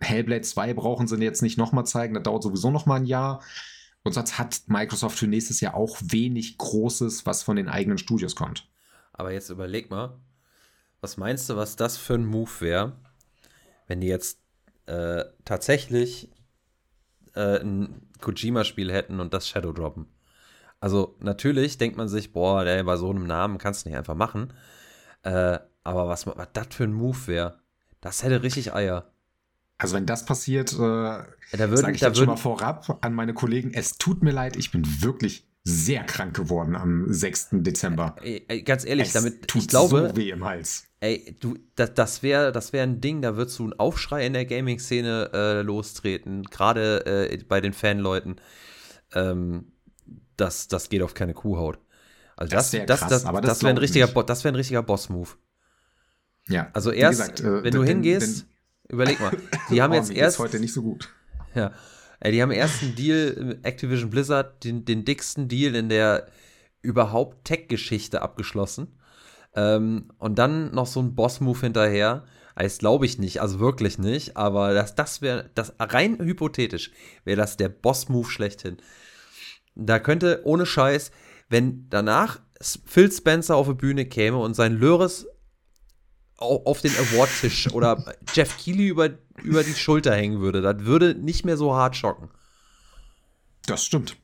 Hellblade 2 brauchen sie jetzt nicht nochmal zeigen, das dauert sowieso nochmal ein Jahr. Und sonst hat Microsoft für nächstes Jahr auch wenig Großes, was von den eigenen Studios kommt. Aber jetzt überleg mal, was meinst du, was das für ein Move wäre, wenn die jetzt äh, tatsächlich äh, ein Kojima-Spiel hätten und das Shadow droppen? Also natürlich denkt man sich, boah, ey, bei so einem Namen kannst du nicht einfach machen. Äh, aber was, was das für ein Move wäre, das hätte richtig Eier. Also wenn das passiert, äh, da würden, sage ich da jetzt schon mal würden, vorab an meine Kollegen, es tut mir leid, ich bin wirklich sehr krank geworden am 6. Dezember. ey, ey, ganz ehrlich, es damit, tut ich glaube, so weh im Hals. Ey, du, das, das wäre das wär ein Ding, da würdest du einen Aufschrei in der Gaming-Szene äh, lostreten, gerade äh, bei den Fanleuten. Ähm, das, das geht auf keine Kuhhaut. Also Das das, das, krass, das, aber das, das wäre ein richtiger, nicht. Das ein richtiger Boss-Move. Ja. Also erst, gesagt, äh, wenn du hingehst, denn- überleg mal, *laughs* die haben Oh, jetzt erst, heute nicht so gut. ja, ey, die haben erst einen Deal, Activision Blizzard, den, den dicksten Deal in der überhaupt Tech-Geschichte abgeschlossen. Ähm, und dann noch so ein Boss-Move hinterher. Das glaube ich nicht, also wirklich nicht, aber das, das wäre, das rein hypothetisch, wäre das der Boss-Move schlechthin. Da könnte, ohne Scheiß, wenn danach Phil Spencer auf die Bühne käme und sein Löres auf den Award-Tisch oder Jeff Keighley über, über die Schulter hängen würde, das würde nicht mehr so hart schocken. Das stimmt.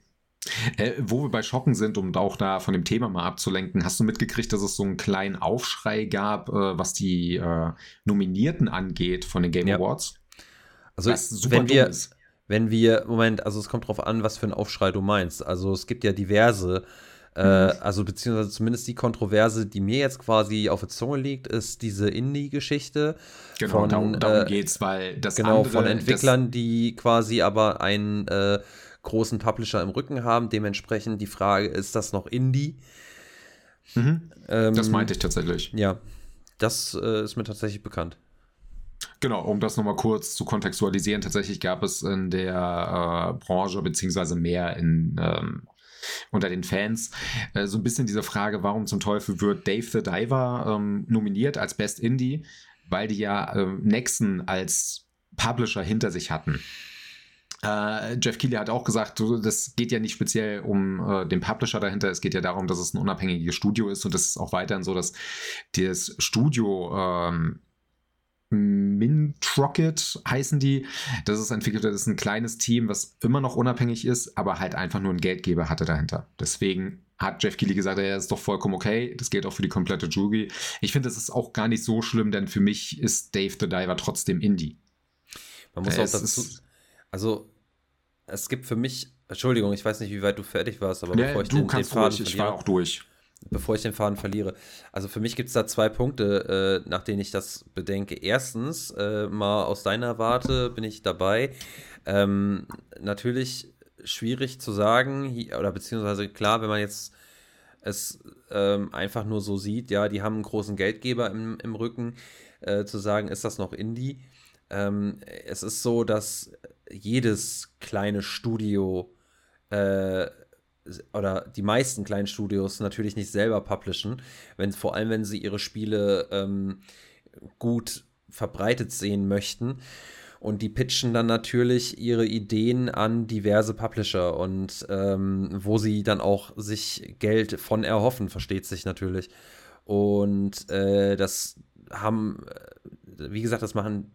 Äh, wo wir bei Schocken sind, um auch da von dem Thema mal abzulenken, hast du mitgekriegt, dass es so einen kleinen Aufschrei gab, äh, was die äh, Nominierten angeht von den Game Ja. Awards? Also, super wenn wir, ist. wenn wir, Moment, also es kommt drauf an, was für ein Aufschrei du meinst. Also es gibt ja diverse, äh, also beziehungsweise zumindest die Kontroverse, die mir jetzt quasi auf der Zunge liegt, ist diese Indie-Geschichte. Genau, von, darum, darum äh, geht's, weil das Genau, andere, von Entwicklern, die quasi aber einen äh, großen Publisher im Rücken haben. Dementsprechend die Frage, ist das noch Indie? Das, mhm, Ähm, das meinte ich tatsächlich. Ja, das äh, ist mir tatsächlich bekannt. Genau, um das nochmal kurz zu kontextualisieren, tatsächlich gab es in der äh, Branche, beziehungsweise mehr in, ähm, unter den Fans. Äh, so ein bisschen diese Frage, warum zum Teufel wird Dave the Diver ähm, nominiert als Best Indie? Weil die ja äh, Nexon als Publisher hinter sich hatten. Uh, Jeff Keighley hat auch gesagt, das geht ja nicht speziell um uh, den Publisher dahinter, es geht ja darum, dass es ein unabhängiges Studio ist und das ist auch weiterhin so, dass das Studio ähm, Mintrocket heißen die. Das ist entwickelt, das ist ein kleines Team, was immer noch unabhängig ist, aber halt einfach nur einen Geldgeber hatte dahinter. Deswegen hat Jeff Keighley gesagt, ja, ist doch vollkommen okay. Das gilt auch für die komplette Jury. Ich finde, das ist auch gar nicht so schlimm, denn für mich ist Dave the Diver trotzdem Indie. Man muss es auch dazu, also es gibt für mich, Entschuldigung, ich weiß nicht, wie weit du fertig warst, aber ja, bevor ich du den, kannst den Faden ruhig, ich war auch durch bevor ich den Faden verliere. Also für mich gibt es da zwei Punkte, äh, nach denen ich das bedenke. Erstens, äh, mal aus deiner Warte bin ich dabei. Ähm, natürlich schwierig zu sagen, oder beziehungsweise klar, wenn man jetzt es ähm, einfach nur so sieht, ja, die haben einen großen Geldgeber im, im Rücken, äh, zu sagen, ist das noch Indie? Ähm, es ist so, dass jedes kleine Studio äh, oder die meisten kleinen Studios natürlich nicht selber publishen, wenn, vor allem wenn sie ihre Spiele ähm, gut verbreitet sehen möchten. Und die pitchen dann natürlich ihre Ideen an diverse Publisher und ähm, wo sie dann auch sich Geld von erhoffen, versteht sich natürlich. Und äh, das haben, wie gesagt, das machen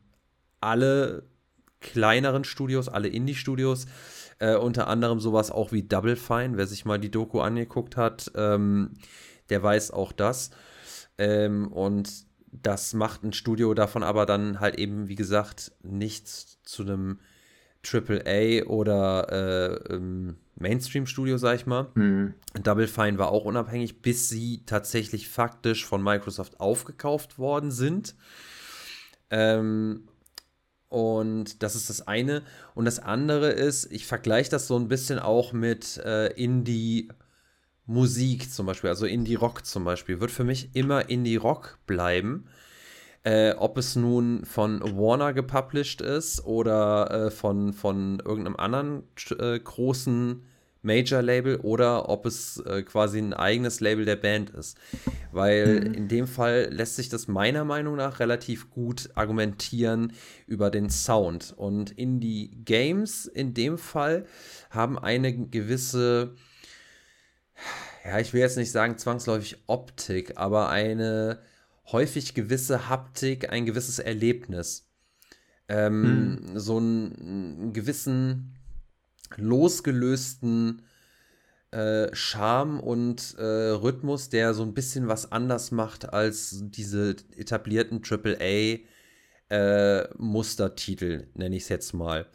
alle kleineren Studios, alle Indie-Studios. Äh, unter anderem sowas auch wie Double Fine, wer sich mal die Doku angeguckt hat, ähm, der weiß auch das. Ähm, und das macht ein Studio davon aber dann halt eben, wie gesagt, nichts zu einem AAA oder äh, ähm, Mainstream-Studio, sag ich mal. Mhm. Double Fine war auch unabhängig, bis sie tatsächlich faktisch von Microsoft aufgekauft worden sind. Ähm, und das ist das eine. Und das andere ist, ich vergleiche das so ein bisschen auch mit äh, Indie-Musik zum Beispiel, also Indie-Rock zum Beispiel, wird für mich immer Indie-Rock bleiben. Äh, ob es nun von Warner gepublished ist oder äh, von, von irgendeinem anderen äh, großen Major-Label oder ob es äh, quasi ein eigenes Label der Band ist. Weil mhm. in dem Fall lässt sich das meiner Meinung nach relativ gut argumentieren über den Sound. Und Indie-Games in dem Fall haben eine gewisse, ja, ich will jetzt nicht sagen zwangsläufig Optik, aber eine häufig gewisse Haptik, ein gewisses Erlebnis. Ähm, hm. So einen, einen gewissen losgelösten äh, Charme und äh, Rhythmus, der so ein bisschen was anders macht als diese etablierten AAA äh, Mustertitel, nenne ich es jetzt mal.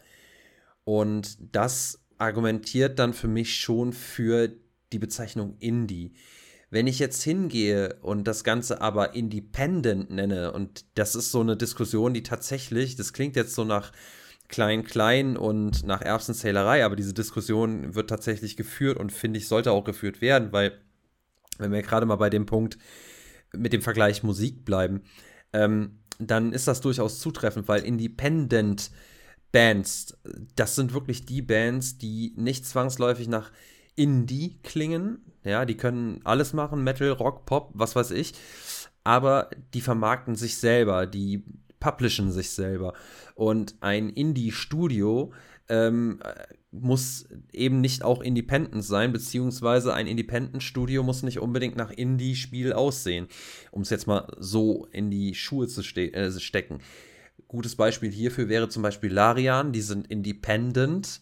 Und das argumentiert dann für mich schon für die Bezeichnung Indie. Wenn ich jetzt hingehe und das Ganze aber Independent nenne, und das ist so eine Diskussion, die tatsächlich, das klingt jetzt so nach klein, klein und nach Erbsenzählerei, aber diese Diskussion wird tatsächlich geführt und finde ich, sollte auch geführt werden, weil, wenn wir gerade mal bei dem Punkt mit dem Vergleich Musik bleiben, ähm, dann ist das durchaus zutreffend, weil Independent Bands, das sind wirklich die Bands, die nicht zwangsläufig nach Indie klingen. Ja, die können alles machen, Metal, Rock, Pop, was weiß ich. Aber die vermarkten sich selber, die publishen sich selber. Und ein Indie-Studio ähm, muss eben nicht auch Independent sein, beziehungsweise ein Independent-Studio muss nicht unbedingt nach Indie-Spiel aussehen, um es jetzt mal so in die Schuhe zu ste äh, stecken. Gutes Beispiel hierfür wäre zum Beispiel Larian, die sind Independent,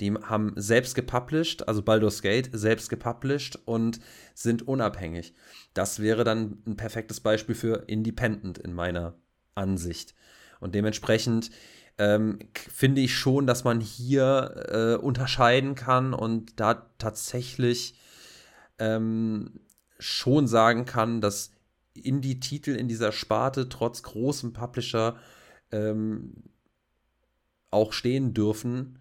die haben selbst gepublished, also Baldur's Gate selbst gepublished und sind unabhängig. Das wäre dann ein perfektes Beispiel für Independent in meiner Ansicht. Und dementsprechend ähm, finde ich schon, dass man hier äh, unterscheiden kann und da tatsächlich ähm, schon sagen kann, dass Indie-Titel in dieser Sparte trotz großem Publisher ähm, auch stehen dürfen.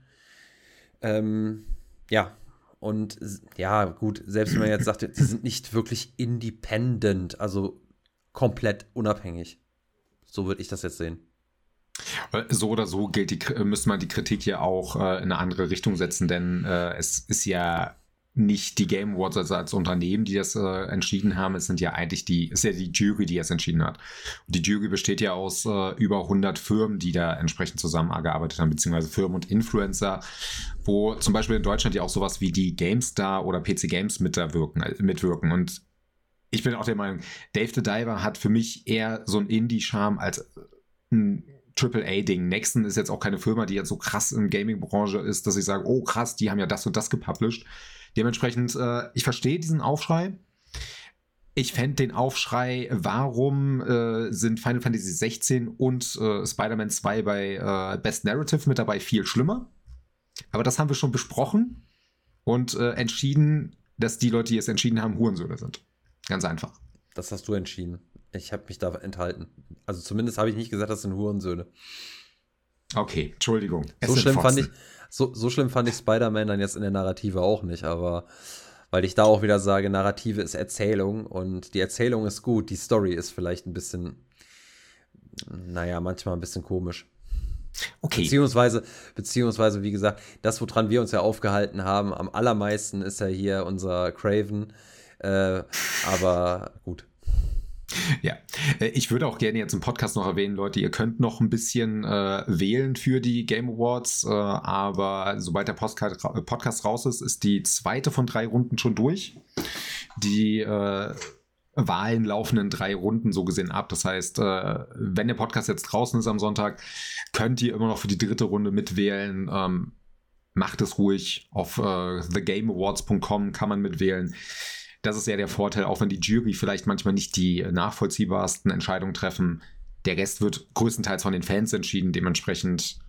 Ähm, ja, und ja, gut, selbst wenn man jetzt sagt, sie sind nicht wirklich independent, also komplett unabhängig. So würde ich das jetzt sehen. So oder so gilt die, müsste man die Kritik ja auch äh, in eine andere Richtung setzen, denn äh, es ist ja nicht die Game Awards als, als Unternehmen, die das äh, entschieden haben. Es sind ja eigentlich die, ist ja die Jury, die es entschieden hat. Und die Jury besteht ja aus äh, über 100 Firmen, die da entsprechend zusammengearbeitet haben, beziehungsweise Firmen und Influencer, wo zum Beispiel in Deutschland ja auch sowas wie die GameStar oder PC Games mitwirken. Äh, mitwirken. Und ich bin auch der Meinung, Dave the Diver hat für mich eher so einen Indie-Charme als ein AAA-Ding. Nexon ist jetzt auch keine Firma, die jetzt so krass in Gaming-Branche ist, dass ich sage, oh krass, die haben ja das und das gepublished. Dementsprechend, äh, ich verstehe diesen Aufschrei. Ich fände den Aufschrei, warum äh, sind Final Fantasy 16 und äh, Spider-Man 2 bei äh, Best Narrative mit dabei viel schlimmer. Aber das haben wir schon besprochen und äh, entschieden, dass die Leute, die es entschieden haben, Hurensöhne sind. Ganz einfach. Das hast du entschieden. Ich habe mich da enthalten. Also zumindest habe ich nicht gesagt, das sind Hurensöhne. Okay, Entschuldigung. Es so schlimm, fand ich, so, so schlimm fand ich Spider-Man dann jetzt in der Narrative auch nicht, aber weil ich da auch wieder sage, Narrative ist Erzählung und die Erzählung ist gut, die Story ist vielleicht ein bisschen, naja, manchmal ein bisschen komisch. Okay. Beziehungsweise, beziehungsweise, wie gesagt, das, woran wir uns ja aufgehalten haben, am allermeisten ist ja hier unser Craven. Äh, aber gut. Ja, äh, ich würde auch gerne jetzt im Podcast noch erwähnen, Leute, ihr könnt noch ein bisschen äh, wählen für die Game Awards, äh, aber sobald der Podcast, äh, Podcast raus ist, ist die zweite von drei Runden schon durch. Die äh, Wahlen laufen in drei Runden so gesehen ab. Das heißt, wenn der Podcast jetzt draußen ist am Sonntag, könnt ihr immer noch für die dritte Runde mitwählen. Ähm, macht es ruhig. Auf thegameawards.com kann man mitwählen das ist ja der Vorteil, auch wenn die Jury vielleicht manchmal nicht die nachvollziehbarsten Entscheidungen treffen. Der Rest wird größtenteils von den Fans entschieden. Dementsprechend,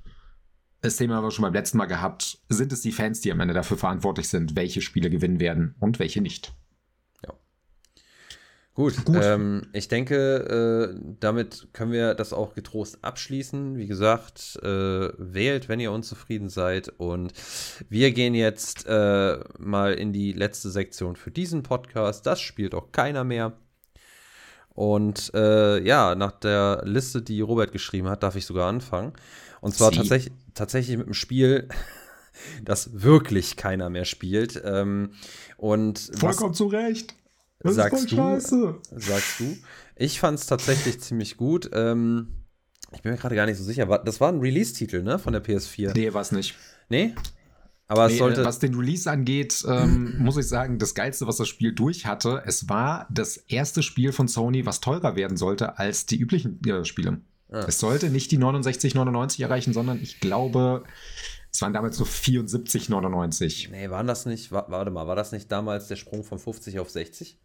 das Thema haben wir schon beim letzten Mal gehabt, sind es die Fans, die am Ende dafür verantwortlich sind, welche Spiele gewinnen werden und welche nicht. Gut, Gut. Ähm, ich denke, äh, damit können wir das auch getrost abschließen. Wie gesagt, äh, wählt, wenn ihr unzufrieden seid. Und wir gehen jetzt äh, mal in die letzte Sektion für diesen Podcast. Das spielt auch keiner mehr. Und äh, ja, nach der Liste, die Robert geschrieben hat, darf ich sogar anfangen. Und zwar tatsächlich, tatsächlich mit einem Spiel, *laughs* das wirklich keiner mehr spielt. Ähm, und Vollkommen zu Recht. Das sagst ist voll du, scheiße. Sagst du. Ich fand es tatsächlich ziemlich gut. Ähm, ich bin mir gerade gar nicht so sicher. Das war ein Release-Titel, ne? Von der PS4. Nee, war es nicht. Nee? Aber nee, es sollte. Was den Release angeht, ähm, *laughs* muss ich sagen, das Geilste, was das Spiel durch hatte, es war das erste Spiel von Sony, was teurer werden sollte als die üblichen äh, Spiele. Ah. Es sollte nicht die 69,99 erreichen, sondern ich glaube, es waren damals so 74,99. Nee, waren das nicht, warte mal, war das nicht damals der Sprung von 50 auf 60?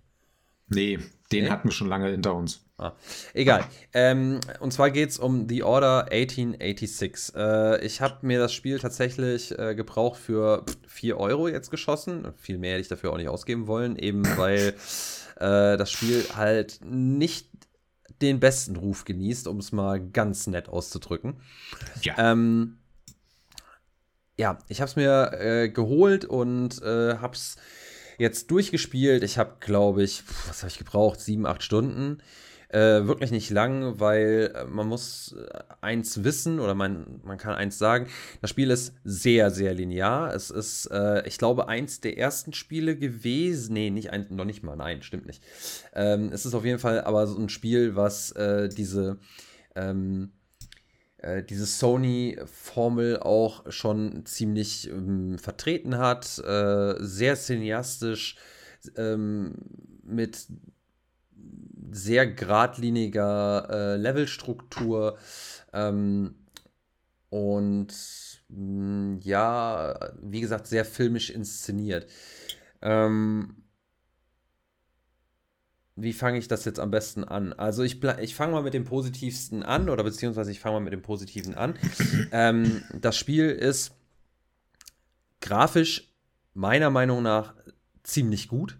Nee, den nee? hatten wir schon lange hinter uns. Ah, egal. Ähm, und zwar geht es um The Order 1886. Äh, ich habe mir das Spiel tatsächlich äh, gebraucht für 4 Euro jetzt geschossen. Viel mehr hätte ich dafür auch nicht ausgeben wollen, eben *laughs* weil äh, das Spiel halt nicht den besten Ruf genießt, um es mal ganz nett auszudrücken. Ja. Ähm, ja, ich habe es mir äh, geholt und äh, habe es jetzt durchgespielt. Ich habe, glaube ich, was habe ich gebraucht? Sieben, acht Stunden. Äh, wirklich nicht lang, weil äh, man muss äh, eins wissen oder man, man kann eins sagen. Das Spiel ist sehr, sehr linear. Es ist, äh, ich glaube, eins der ersten Spiele gewesen. Nee, nicht ein, noch nicht mal, nein, stimmt nicht. Ähm, es ist auf jeden Fall aber so ein Spiel, was äh, diese ähm, äh, diese Sony-Formel auch schon ziemlich ähm, vertreten hat. Äh, sehr cineastisch, ähm, mit sehr geradliniger äh, Levelstruktur. Ähm, und mh, mm, ja, wie gesagt, sehr filmisch inszeniert. Ähm, wie fange ich das jetzt am besten an? Also ich, ich fange mal mit dem Positivsten an oder beziehungsweise ich fange mal mit dem Positiven an. *laughs* ähm, das Spiel ist grafisch meiner Meinung nach ziemlich gut.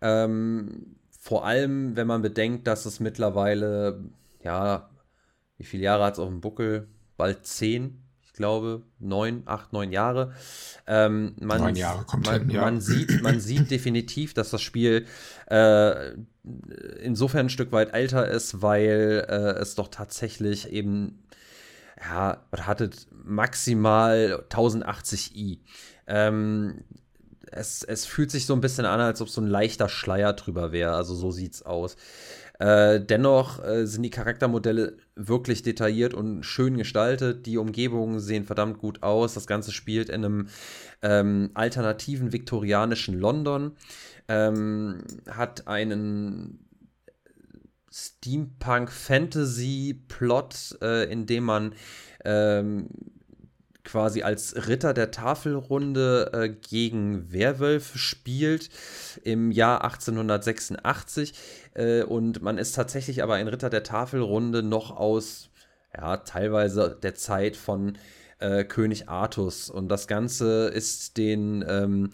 Ähm, vor allem, wenn man bedenkt, dass es mittlerweile, ja, wie viele Jahre hat es auf dem Buckel? Bald zehn glaube, neun, acht, neun Jahre. Ähm, man, neun Jahre kommt man, hin, ja. man, sieht, man *clears throat* sieht definitiv, dass das Spiel äh, insofern ein Stück weit älter ist, weil äh, es doch tatsächlich eben, ja, hattet maximal 1080i. Ähm, es, es fühlt sich so ein bisschen an, als ob so ein leichter Schleier drüber wäre. Also so sieht's aus. Äh, dennoch äh, sind die Charaktermodelle wirklich detailliert und schön gestaltet. Die Umgebungen sehen verdammt gut aus. Das Ganze spielt in einem ähm, alternativen viktorianischen London. Ähm, hat einen Steampunk-Fantasy-Plot, äh, in dem man ähm, quasi als Ritter der Tafelrunde äh, gegen Werwölfe spielt im Jahr 1886. Äh, und man ist tatsächlich aber ein Ritter der Tafelrunde noch aus, ja, teilweise der Zeit von äh, König Artus. Und das Ganze ist den ähm,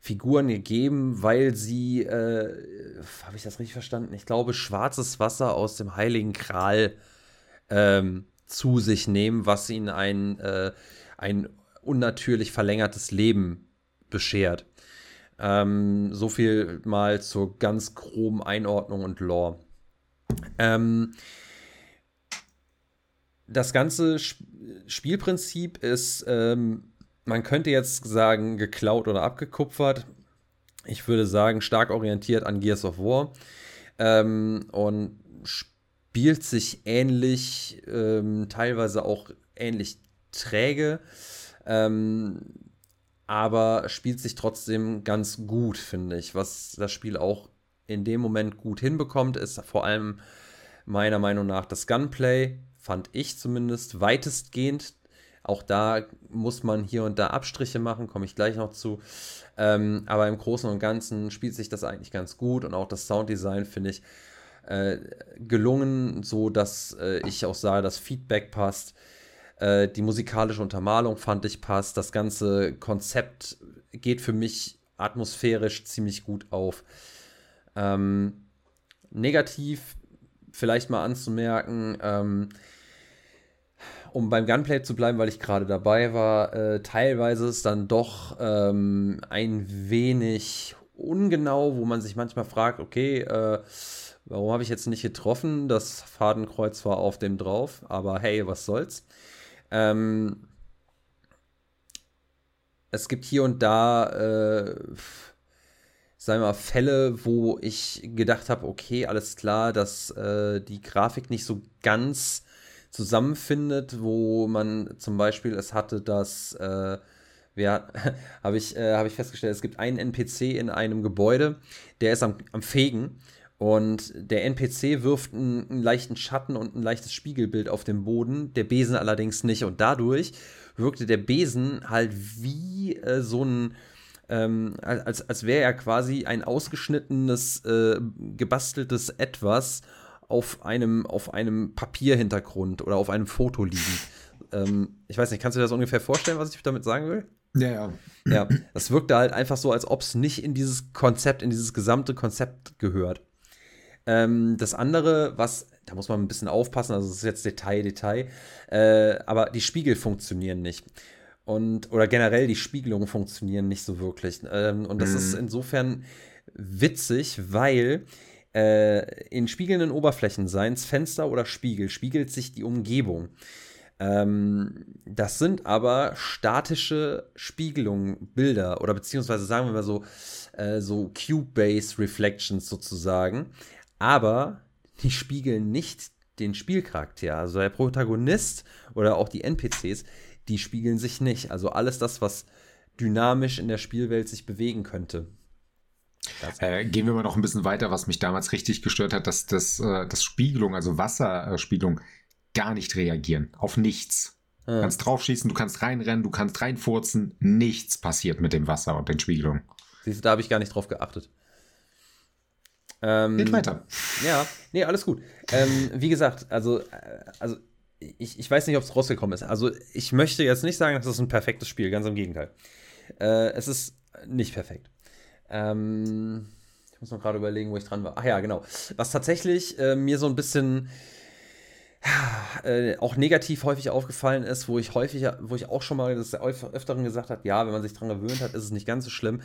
Figuren gegeben, weil sie, äh, habe ich das richtig verstanden? Ich glaube, schwarzes Wasser aus dem Heiligen Kral ähm, zu sich nehmen, was ihnen ein äh, ein unnatürlich verlängertes Leben beschert. Ähm, so viel mal zur ganz groben Einordnung und Lore. Ähm, das ganze Spielprinzip ist, ähm, man könnte jetzt sagen, geklaut oder abgekupfert. Ich würde sagen, stark orientiert an Gears of War. Ähm, und spielt sich ähnlich, ähm, teilweise auch ähnlich träge, ähm, aber spielt sich trotzdem ganz gut, finde ich. Was das Spiel auch in dem Moment gut hinbekommt, ist vor allem meiner Meinung nach das Gunplay, fand ich zumindest weitestgehend. Auch da muss man hier und da Abstriche machen, komme ich gleich noch zu. Ähm, aber im Großen und Ganzen spielt sich das eigentlich ganz gut und auch das Sounddesign finde ich äh, gelungen, so dass äh, ich auch sage, das Feedback passt. Äh, die musikalische Untermalung fand ich passt. Das ganze Konzept geht für mich atmosphärisch ziemlich gut auf. Ähm, negativ vielleicht mal anzumerken, ähm, um beim Gunplay zu bleiben, weil ich gerade dabei war, äh, teilweise ist dann doch ähm, ein wenig ungenau, wo man sich manchmal fragt, okay, äh, warum habe ich jetzt nicht getroffen? Das Fadenkreuz war auf dem drauf, aber hey, was soll's. Ähm, es gibt hier und da, äh, sagen wir mal, Fälle, wo ich gedacht habe, okay, alles klar, dass äh, die Grafik nicht so ganz zusammenfindet, wo man zum Beispiel es hatte, dass äh, *laughs* habe ich, äh, hab ich festgestellt, es gibt einen NPC in einem Gebäude, der ist am, am Fegen und der NPC wirft einen, einen, leichten Schatten und ein leichtes Spiegelbild auf den Boden, der Besen allerdings nicht. Und dadurch wirkte der Besen halt wie äh, so ein, ähm, als, als wäre er quasi ein ausgeschnittenes, äh, gebasteltes Etwas auf einem, auf einem Papierhintergrund oder auf einem Foto liegen. Ähm, ich weiß nicht, kannst du dir das ungefähr vorstellen, was ich damit sagen will? Ja, ja. Ja, das wirkte halt einfach so, als ob es nicht in dieses Konzept, in dieses gesamte Konzept gehört. Ähm, das andere, was, da muss man ein bisschen aufpassen, also das ist jetzt Detail, Detail, äh, aber die Spiegel funktionieren nicht. Und, oder generell die Spiegelungen funktionieren nicht so wirklich. Ähm, und das mhm. ist insofern witzig, weil äh, in spiegelnden Oberflächen, seien es Fenster oder Spiegel, spiegelt sich die Umgebung. Ähm, das sind aber statische Spiegelungen, Bilder oder beziehungsweise sagen wir mal so, äh, so Cube-Based Reflections sozusagen aber die spiegeln nicht den Spielcharakter. Also der Protagonist oder auch die NPCs, die spiegeln sich nicht. Also alles das, was dynamisch in der Spielwelt sich bewegen könnte. Äh, gehen wir mal noch ein bisschen weiter, was mich damals richtig gestört hat, dass das, äh, das Spiegelung, also Wasserspiegelung, gar nicht reagieren. Auf nichts. Ah. Du kannst draufschießen, du kannst reinrennen, du kannst reinfurzen. Nichts passiert mit dem Wasser und den Spiegelungen. Siehst du, da habe ich gar nicht drauf geachtet. Ähm, Geht weiter. Ja, nee, alles gut. Ähm, wie gesagt, also, äh, also ich, ich weiß nicht, ob es rausgekommen ist. Also ich möchte jetzt nicht sagen, das ist ein perfektes Spiel, ganz im Gegenteil. Äh, es ist nicht perfekt. Ähm, ich muss noch gerade überlegen, wo ich dran war. Ach ja, genau. Was tatsächlich äh, mir so ein bisschen äh, auch negativ häufig aufgefallen ist, wo ich häufig, wo ich auch schon mal das öfteren gesagt habe, ja, wenn man sich dran gewöhnt hat, ist es nicht ganz so schlimm.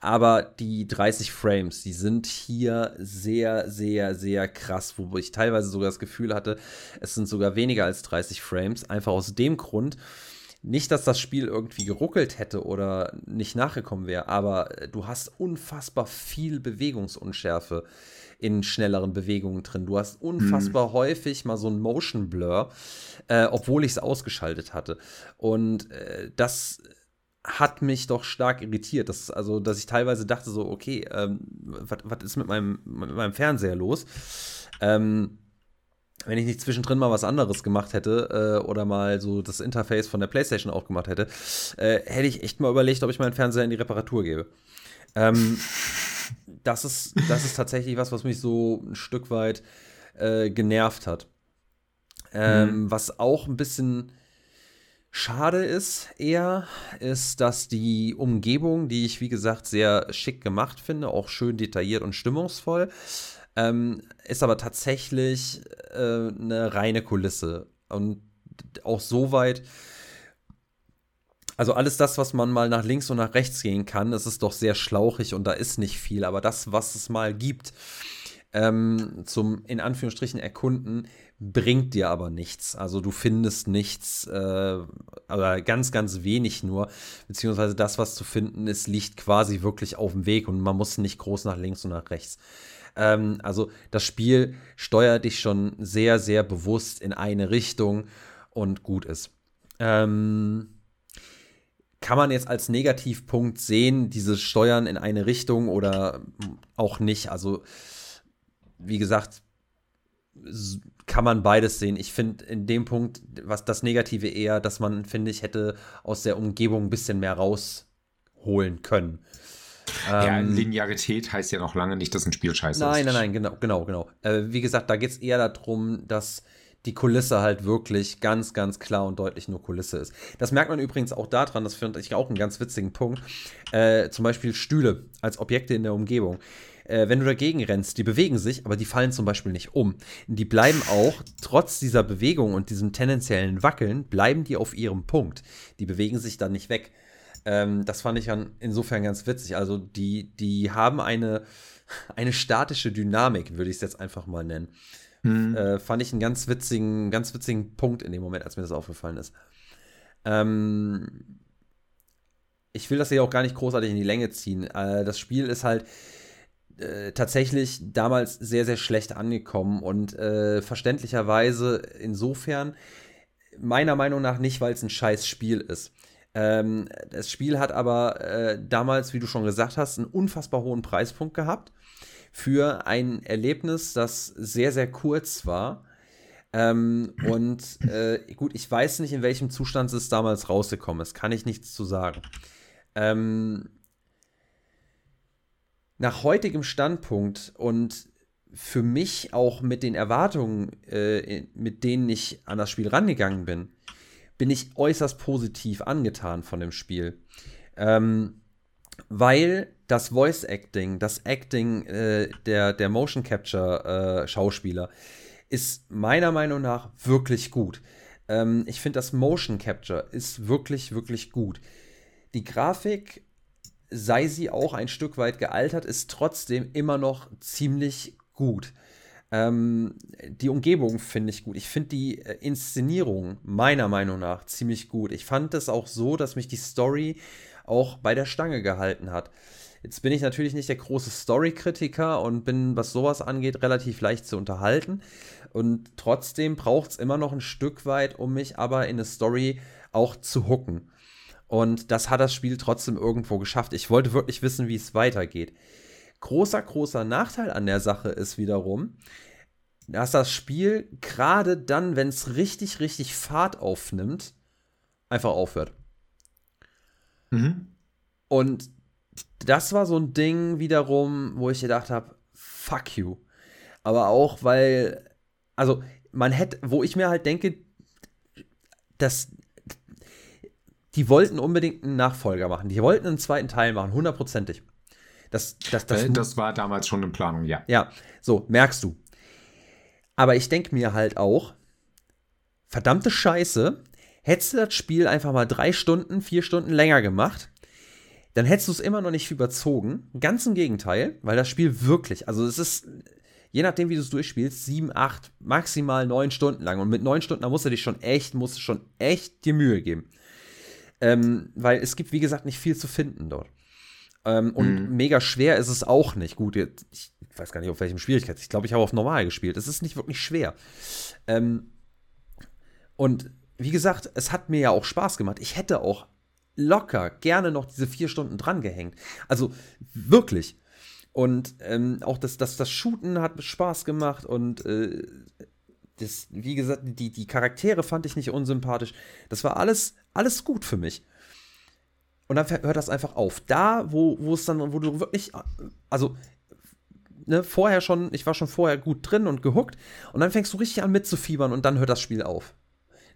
Aber die 30 Frames, die sind hier sehr, sehr, sehr krass, wo ich teilweise sogar das Gefühl hatte, es sind sogar weniger als 30 Frames. Einfach aus dem Grund, nicht, dass das Spiel irgendwie geruckelt hätte oder nicht nachgekommen wäre, aber du hast unfassbar viel Bewegungsunschärfe in schnelleren Bewegungen drin. Du hast unfassbar mhm. häufig mal so ein Motion Blur, äh, obwohl ich es ausgeschaltet hatte. Und äh, das hat mich doch stark irritiert. Das, also, dass ich teilweise dachte so, okay, ähm, was ist mit meinem, mit meinem Fernseher los? Ähm, wenn ich nicht zwischendrin mal was anderes gemacht hätte äh, oder mal so das Interface von der PlayStation auch gemacht hätte, äh, hätte ich echt mal überlegt, ob ich meinen Fernseher in die Reparatur gebe. Ähm, das, ist, das ist tatsächlich was, was mich so ein Stück weit äh, genervt hat. Ähm, mhm. Was auch ein bisschen schade ist, eher, ist, dass die Umgebung, die ich wie gesagt sehr schick gemacht finde, auch schön detailliert und stimmungsvoll, ähm, ist aber tatsächlich äh, eine reine Kulisse. Und auch so weit, also alles das, was man mal nach links und nach rechts gehen kann, das ist doch sehr schlauchig und da ist nicht viel. Aber das, was es mal gibt, ähm, zum in Anführungsstrichen erkunden, bringt dir aber nichts. Also du findest nichts, äh, aber ganz, ganz wenig nur. Beziehungsweise das, was zu finden ist, liegt quasi wirklich auf dem Weg und man muss nicht groß nach links und nach rechts. Ähm, also das Spiel steuert dich schon sehr, sehr bewusst in eine Richtung und gut ist. Ähm, kann man jetzt als Negativpunkt sehen, dieses Steuern in eine Richtung oder auch nicht? Also, wie gesagt, kann man beides sehen. Ich finde in dem Punkt, was das Negative eher, dass man, finde ich, hätte aus der Umgebung ein bisschen mehr rausholen können. Ja, ähm, Linearität heißt ja noch lange nicht, dass ein Spiel scheiße nein, ist. Nein, nein, nein, genau, genau, genau. Äh, wie gesagt, da geht es eher darum, dass die Kulisse halt wirklich ganz, ganz klar und deutlich nur Kulisse ist. Das merkt man übrigens auch daran, das finde ich auch einen ganz witzigen Punkt. Äh, zum Beispiel Stühle als Objekte in der Umgebung. Äh, wenn du dagegen rennst, die bewegen sich, aber die fallen zum Beispiel nicht um. Die bleiben auch, trotz dieser Bewegung und diesem tendenziellen Wackeln, bleiben die auf ihrem Punkt. Die bewegen sich dann nicht weg. Ähm, das fand ich dann insofern ganz witzig. Also die, die haben eine, eine statische Dynamik, würde ich es jetzt einfach mal nennen. Mhm. Äh, fand ich einen ganz witzigen, ganz witzigen Punkt in dem Moment, als mir das aufgefallen ist. Ähm, ich will das hier auch gar nicht großartig in die Länge ziehen. Äh, das Spiel ist halt äh, tatsächlich damals sehr, sehr schlecht angekommen und äh, verständlicherweise insofern meiner Meinung nach nicht, weil es ein scheiß Spiel ist. Ähm, das Spiel hat aber äh, damals, wie du schon gesagt hast, einen unfassbar hohen Preispunkt gehabt für ein Erlebnis, das sehr, sehr kurz war. Ähm, und äh, gut, ich weiß nicht, in welchem Zustand es damals rausgekommen ist, kann ich nichts zu sagen. Ähm, nach heutigem Standpunkt und für mich auch mit den Erwartungen, äh, mit denen ich an das Spiel rangegangen bin, bin ich äußerst positiv angetan von dem Spiel. Ähm, weil das Voice Acting, das Acting äh, der, der Motion Capture äh, Schauspieler ist meiner Meinung nach wirklich gut. Ähm, ich finde, das Motion Capture ist wirklich, wirklich gut. Die Grafik, sei sie auch ein Stück weit gealtert, ist trotzdem immer noch ziemlich gut. Ähm, die Umgebung finde ich gut. Ich finde die äh, Inszenierung meiner Meinung nach ziemlich gut. Ich fand es auch so, dass mich die Story auch bei der Stange gehalten hat. Jetzt bin ich natürlich nicht der große Story-Kritiker und bin, was sowas angeht, relativ leicht zu unterhalten. Und trotzdem braucht es immer noch ein Stück weit, um mich aber in eine Story auch zu hooken. Und das hat das Spiel trotzdem irgendwo geschafft. Ich wollte wirklich wissen, wie es weitergeht. Großer, großer Nachteil an der Sache ist wiederum, dass das Spiel gerade dann, wenn es richtig, richtig Fahrt aufnimmt, einfach aufhört. Mhm. Und das war so ein Ding wiederum, wo ich gedacht habe, fuck you. Aber auch, weil, also man hätte, wo ich mir halt denke, dass die wollten unbedingt einen Nachfolger machen. Die wollten einen zweiten Teil machen, hundertprozentig. Das, das, das, das war damals schon in Planung, ja. Ja, so, merkst du. Aber ich denke mir halt auch, verdammte Scheiße, hättest du das Spiel einfach mal drei Stunden, vier Stunden länger gemacht, dann hättest du es immer noch nicht überzogen. Ganz im Gegenteil, weil das Spiel wirklich, also es ist, je nachdem, wie du es durchspielst, sieben, acht, maximal neun Stunden lang. Und mit neun Stunden, da musst du dich schon echt, musst du schon echt dir Mühe geben. Ähm, weil es gibt, wie gesagt, nicht viel zu finden dort. Ähm, und mhm. mega schwer ist es auch nicht. Gut, ich weiß gar nicht, auf welchem Schwierigkeit. Ich glaube, ich habe auf normal gespielt. Es ist nicht wirklich schwer. Ähm, und wie gesagt, es hat mir ja auch Spaß gemacht. Ich hätte auch locker gerne noch diese vier Stunden dran gehängt. Also wirklich. Und ähm, auch das, das, das Shooten hat Spaß gemacht und äh, das, wie gesagt, die, die Charaktere fand ich nicht unsympathisch. Das war alles, alles gut für mich. Und dann hört das einfach auf. Da, wo, wo es dann, wo du wirklich, also, ne, vorher schon, ich war schon vorher gut drin und gehuckt und dann fängst du richtig an mitzufiebern und dann hört das Spiel auf.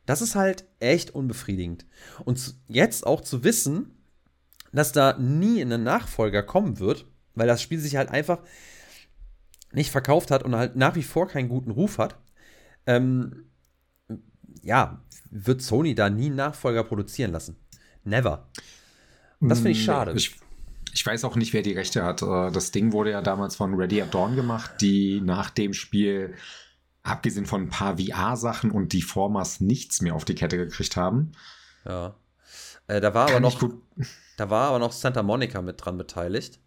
Das ist halt echt unbefriedigend. Und jetzt auch zu wissen, dass da nie ein Nachfolger kommen wird, weil das Spiel sich halt einfach nicht verkauft hat und halt nach wie vor keinen guten Ruf hat, ähm, ja, wird Sony da nie einen Nachfolger produzieren lassen. Never. Und das finde ich schade. Ich, ich, weiß auch nicht, wer die Rechte hat. Äh, das Ding wurde ja damals von Ready at Dawn gemacht, die nach dem Spiel, abgesehen von ein paar VR-Sachen und die Formas, nichts mehr auf die Kette gekriegt haben. Ja. Äh, da war Kann aber noch, da war aber noch Santa Monica mit dran beteiligt.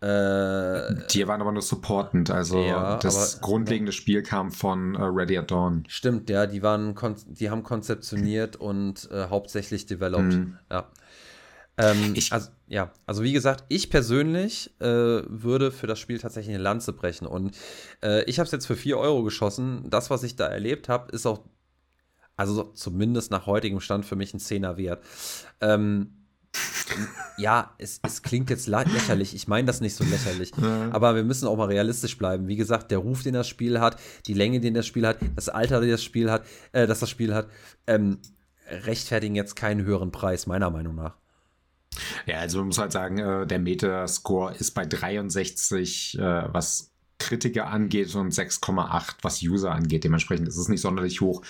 Äh, die waren aber nur supportend, also ja, das aber, grundlegende Spiel kam von uh, Ready at Dawn. Stimmt, ja, die waren, die haben konzeptioniert und äh, hauptsächlich developed. Mhm. Ja. Ähm, ich, also, ja, also wie gesagt, ich persönlich äh, würde für das Spiel tatsächlich eine Lanze brechen. Und äh, ich habe es jetzt für 4 Euro geschossen. Das, was ich da erlebt habe, ist auch, also zumindest nach heutigem Stand für mich ein Zehner wert. Ähm, *laughs* ja, es, es, klingt jetzt lächerlich. Ich meine das nicht so lächerlich. Ja. Aber wir müssen auch mal realistisch bleiben. Wie gesagt, der Ruf, den das Spiel hat, die Länge, den das Spiel hat, das Alter, das Spiel hat, äh, das das Spiel hat, ähm, rechtfertigen jetzt keinen höheren Preis, meiner Meinung nach. Ja, also man muss halt sagen, äh, der Metascore ist bei 63, äh, was Kritiker angeht und 6,8, was User angeht. Dementsprechend ist es nicht sonderlich hoch.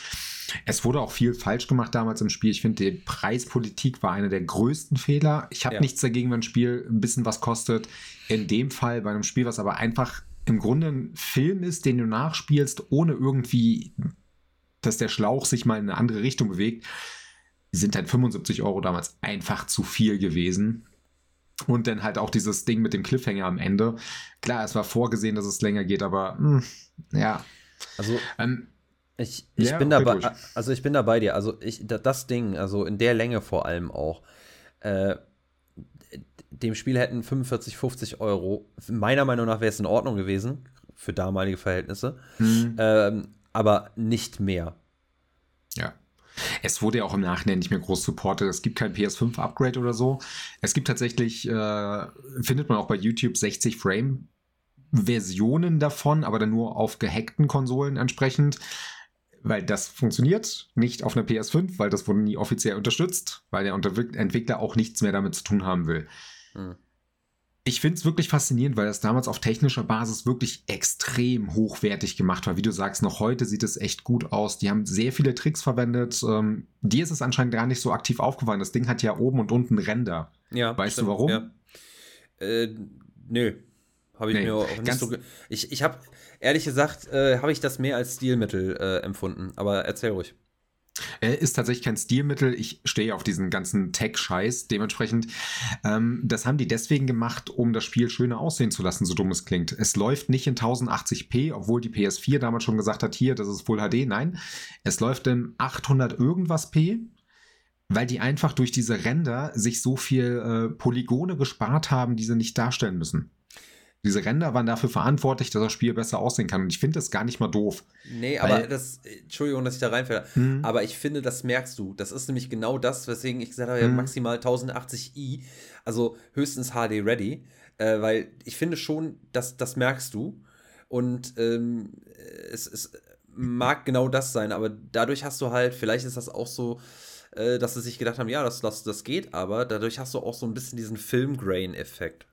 Es wurde auch viel falsch gemacht damals im Spiel. Ich finde, die Preispolitik war einer der größten Fehler. Ich habe ja. nichts dagegen, wenn ein Spiel ein bisschen was kostet. In dem Fall bei einem Spiel, was aber einfach im Grunde ein Film ist, den du nachspielst, ohne irgendwie, dass der Schlauch sich mal in eine andere Richtung bewegt, sind halt 75 Euro damals einfach zu viel gewesen. Und dann halt auch dieses Ding mit dem Cliffhanger am Ende. Klar, es war vorgesehen, dass es länger geht, aber mh, hm, ja. Also, ähm, ich, ich ja, bin dabei, durch. also ich bin da bei dir. Also ich, das Ding, also in der Länge vor allem auch, äh, dem Spiel hätten 45, 50 Euro, meiner Meinung nach wäre es in Ordnung gewesen, für damalige Verhältnisse, mhm. ähm, aber nicht mehr. Ja. Es wurde ja auch im Nachhinein nicht mehr groß supportet. Es gibt kein PS5-Upgrade oder so. Es gibt tatsächlich, äh, findet man auch bei YouTube 60 Frame Versionen davon, aber dann nur auf gehackten Konsolen entsprechend. Weil das funktioniert nicht auf einer PS5, weil das wurde nie offiziell unterstützt, weil der Entwickler auch nichts mehr damit zu tun haben will. Hm ich finde es wirklich faszinierend, weil das damals auf technischer Basis wirklich extrem hochwertig gemacht war. Wie du sagst, noch heute sieht es echt gut aus. Die haben sehr viele Tricks verwendet. Ähm, dir ist es anscheinend gar nicht so aktiv aufgefallen. Das Ding hat ja oben und unten Ränder. Ja. Weißt stimmt, du warum? Ja. Äh, nö. Habe ich nee, mir auch nicht so. Ich, ich habe, ehrlich gesagt, äh, habe ich das mehr als Stilmittel äh, empfunden. Aber erzähl ruhig. Er ist tatsächlich kein Stilmittel. Ich stehe auf diesen ganzen Tech-Scheiß. Dementsprechend, ähm, das haben die deswegen gemacht, um das Spiel schöner aussehen zu lassen, so dumm es klingt. Es läuft nicht in 1080p, obwohl die PS4 damals schon gesagt hat, hier, das ist Full HD. Nein, es läuft in 800 irgendwas P, weil die einfach durch diese Ränder sich so viel äh, Polygone gespart haben, die sie nicht darstellen müssen. Diese Ränder waren dafür verantwortlich, dass das Spiel besser aussehen kann. Und ich finde das gar nicht mal doof. Nee, aber das, Entschuldigung, dass ich da reinfälle, mhm. aber ich finde, das merkst du. Das ist nämlich genau das, weswegen ich gesagt habe, mhm. maximal 1080i, also höchstens HD ready, äh, weil ich finde schon, dass das merkst du. Und ähm, es, es mag genau das sein, aber dadurch hast du halt, vielleicht ist das auch so, äh, dass sie sich gedacht haben, ja, das, das, das geht, aber dadurch hast du auch so ein bisschen diesen Film-Grain-Effekt.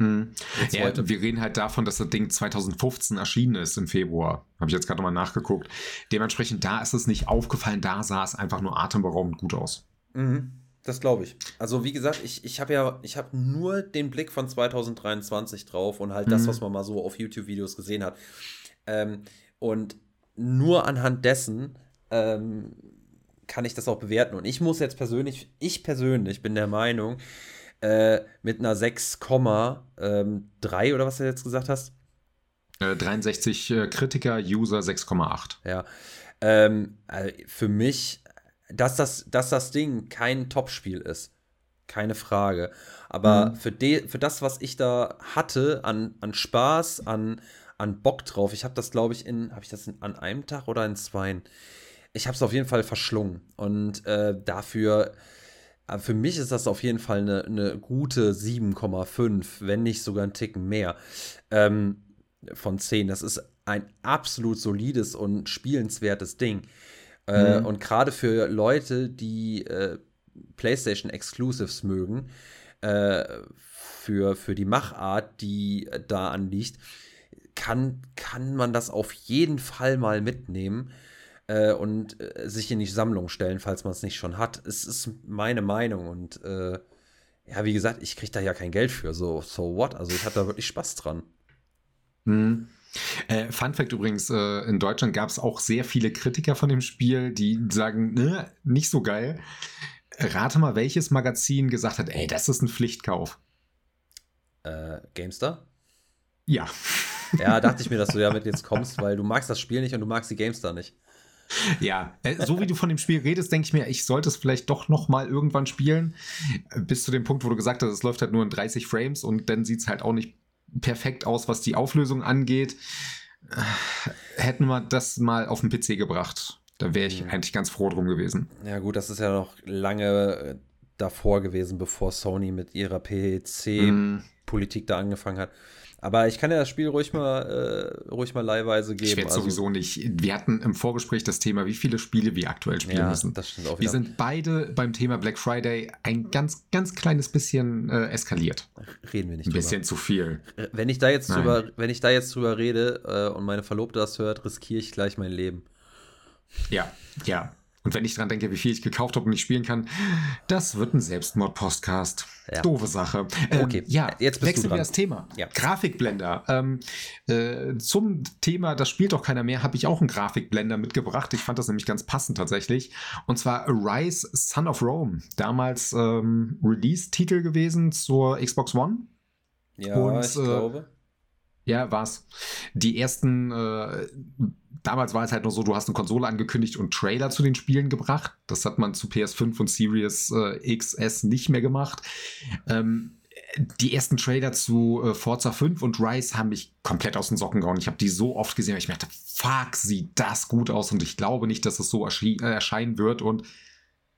Hm. Ja, wir reden halt davon, dass das Ding 2015 erschienen ist im Februar. Habe ich jetzt gerade mal nachgeguckt. Dementsprechend, da ist es nicht aufgefallen, da sah es einfach nur atemberaubend gut aus. Mhm. Das glaube ich. Also wie gesagt, ich, ich habe ja, ich habe nur den Blick von 2023 drauf und halt mhm. das, was man mal so auf YouTube-Videos gesehen hat. Ähm, und nur anhand dessen ähm, kann ich das auch bewerten. Und ich muss jetzt persönlich, ich persönlich bin der Meinung, äh, mit einer 6,3 ähm, oder was du jetzt gesagt hast? Äh, 63 äh, Kritiker, User 6,8. Ja. Ähm, also für mich, dass das, dass das Ding kein Topspiel ist, keine Frage. Aber mhm. für, de, für das, was ich da hatte, an, an Spaß, an, an Bock drauf, ich habe das, glaube ich, in, habe ich das in, an einem Tag oder in zwei? Ich habe es auf jeden Fall verschlungen. Und äh, dafür, äh, für mich ist das auf jeden Fall eine, eine gute 7,5, wenn nicht sogar ein Ticken mehr. Ähm, von 10. Das ist ein absolut solides und spielenswertes Ding. Äh, mhm. Und gerade für Leute, die äh, PlayStation Exclusives mögen, äh, für, für die Machart, die da anliegt, kann, kann man das auf jeden Fall mal mitnehmen äh, und äh, sich in die Sammlung stellen, falls man es nicht schon hat. Es ist meine Meinung und äh, ja, wie gesagt, ich kriege da ja kein Geld für, so, so what? Also ich hatte da wirklich Spaß dran. Mhm. Äh, Fun Fact übrigens, äh, in Deutschland gab es auch sehr viele Kritiker von dem Spiel, die sagen, ne, nicht so geil. Rate mal, welches Magazin gesagt hat, ey, das ist ein Pflichtkauf. Äh, GameStar? Ja. Ja, dachte ich mir, dass du *laughs* ja mit jetzt kommst, weil du magst das Spiel nicht und du magst die GameStar nicht. *laughs* Ja, äh, so wie du von dem Spiel redest, denke ich mir, ich sollte es vielleicht doch noch mal irgendwann spielen. Bis zu dem Punkt, wo du gesagt hast, es läuft halt nur in 30 Frames und dann sieht es halt auch nicht perfekt aus, was die Auflösung angeht. Hätten wir das mal auf den PC gebracht, da wäre ich mhm. eigentlich ganz froh drum gewesen. Ja, gut, das ist ja noch lange äh, davor gewesen, bevor Sony mit ihrer PC-Politik mhm. da angefangen hat. Aber ich kann ja das Spiel ruhig mal, äh, ruhig mal leihweise geben. Ich werde also, sowieso nicht. Wir hatten im Vorgespräch das Thema, wie viele Spiele wir aktuell spielen ja, müssen. Das stimmt auch wieder. Wir sind beide beim Thema Black Friday ein ganz, ganz kleines bisschen äh, eskaliert. Reden wir nicht Ein drüber. bisschen zu viel. Wenn ich da jetzt drüber, wenn ich da jetzt drüber rede äh, und meine Verlobte das hört, riskiere ich gleich mein Leben. Ja, ja. Und wenn ich dran denke, wie viel ich gekauft habe und nicht spielen kann, das wird ein Selbstmord-Podcast. Ja. Doofe Sache. Ähm, okay, ja, jetzt wechseln wir das Thema. Ja. Grafikblender. Ähm, äh, zum Thema, das spielt doch keiner mehr, habe ich auch einen Grafikblender mitgebracht. Ich fand das nämlich ganz passend tatsächlich. Und zwar Rise Son of Rome. Damals ähm, Release-Titel gewesen zur Xbox One. Ja, und, ich äh, glaube. Ja, war's. Die ersten äh, damals war es halt nur so, du hast eine Konsole angekündigt und Trailer zu den Spielen gebracht. Das hat man zu PS5 und Series äh, XS nicht mehr gemacht. Ähm, die ersten Trailer zu äh, Forza 5 und Rise haben mich komplett aus den Socken gehauen. Ich habe die so oft gesehen, weil ich mir dachte, fuck, sieht das gut aus und ich glaube nicht, dass es so äh, erscheinen wird und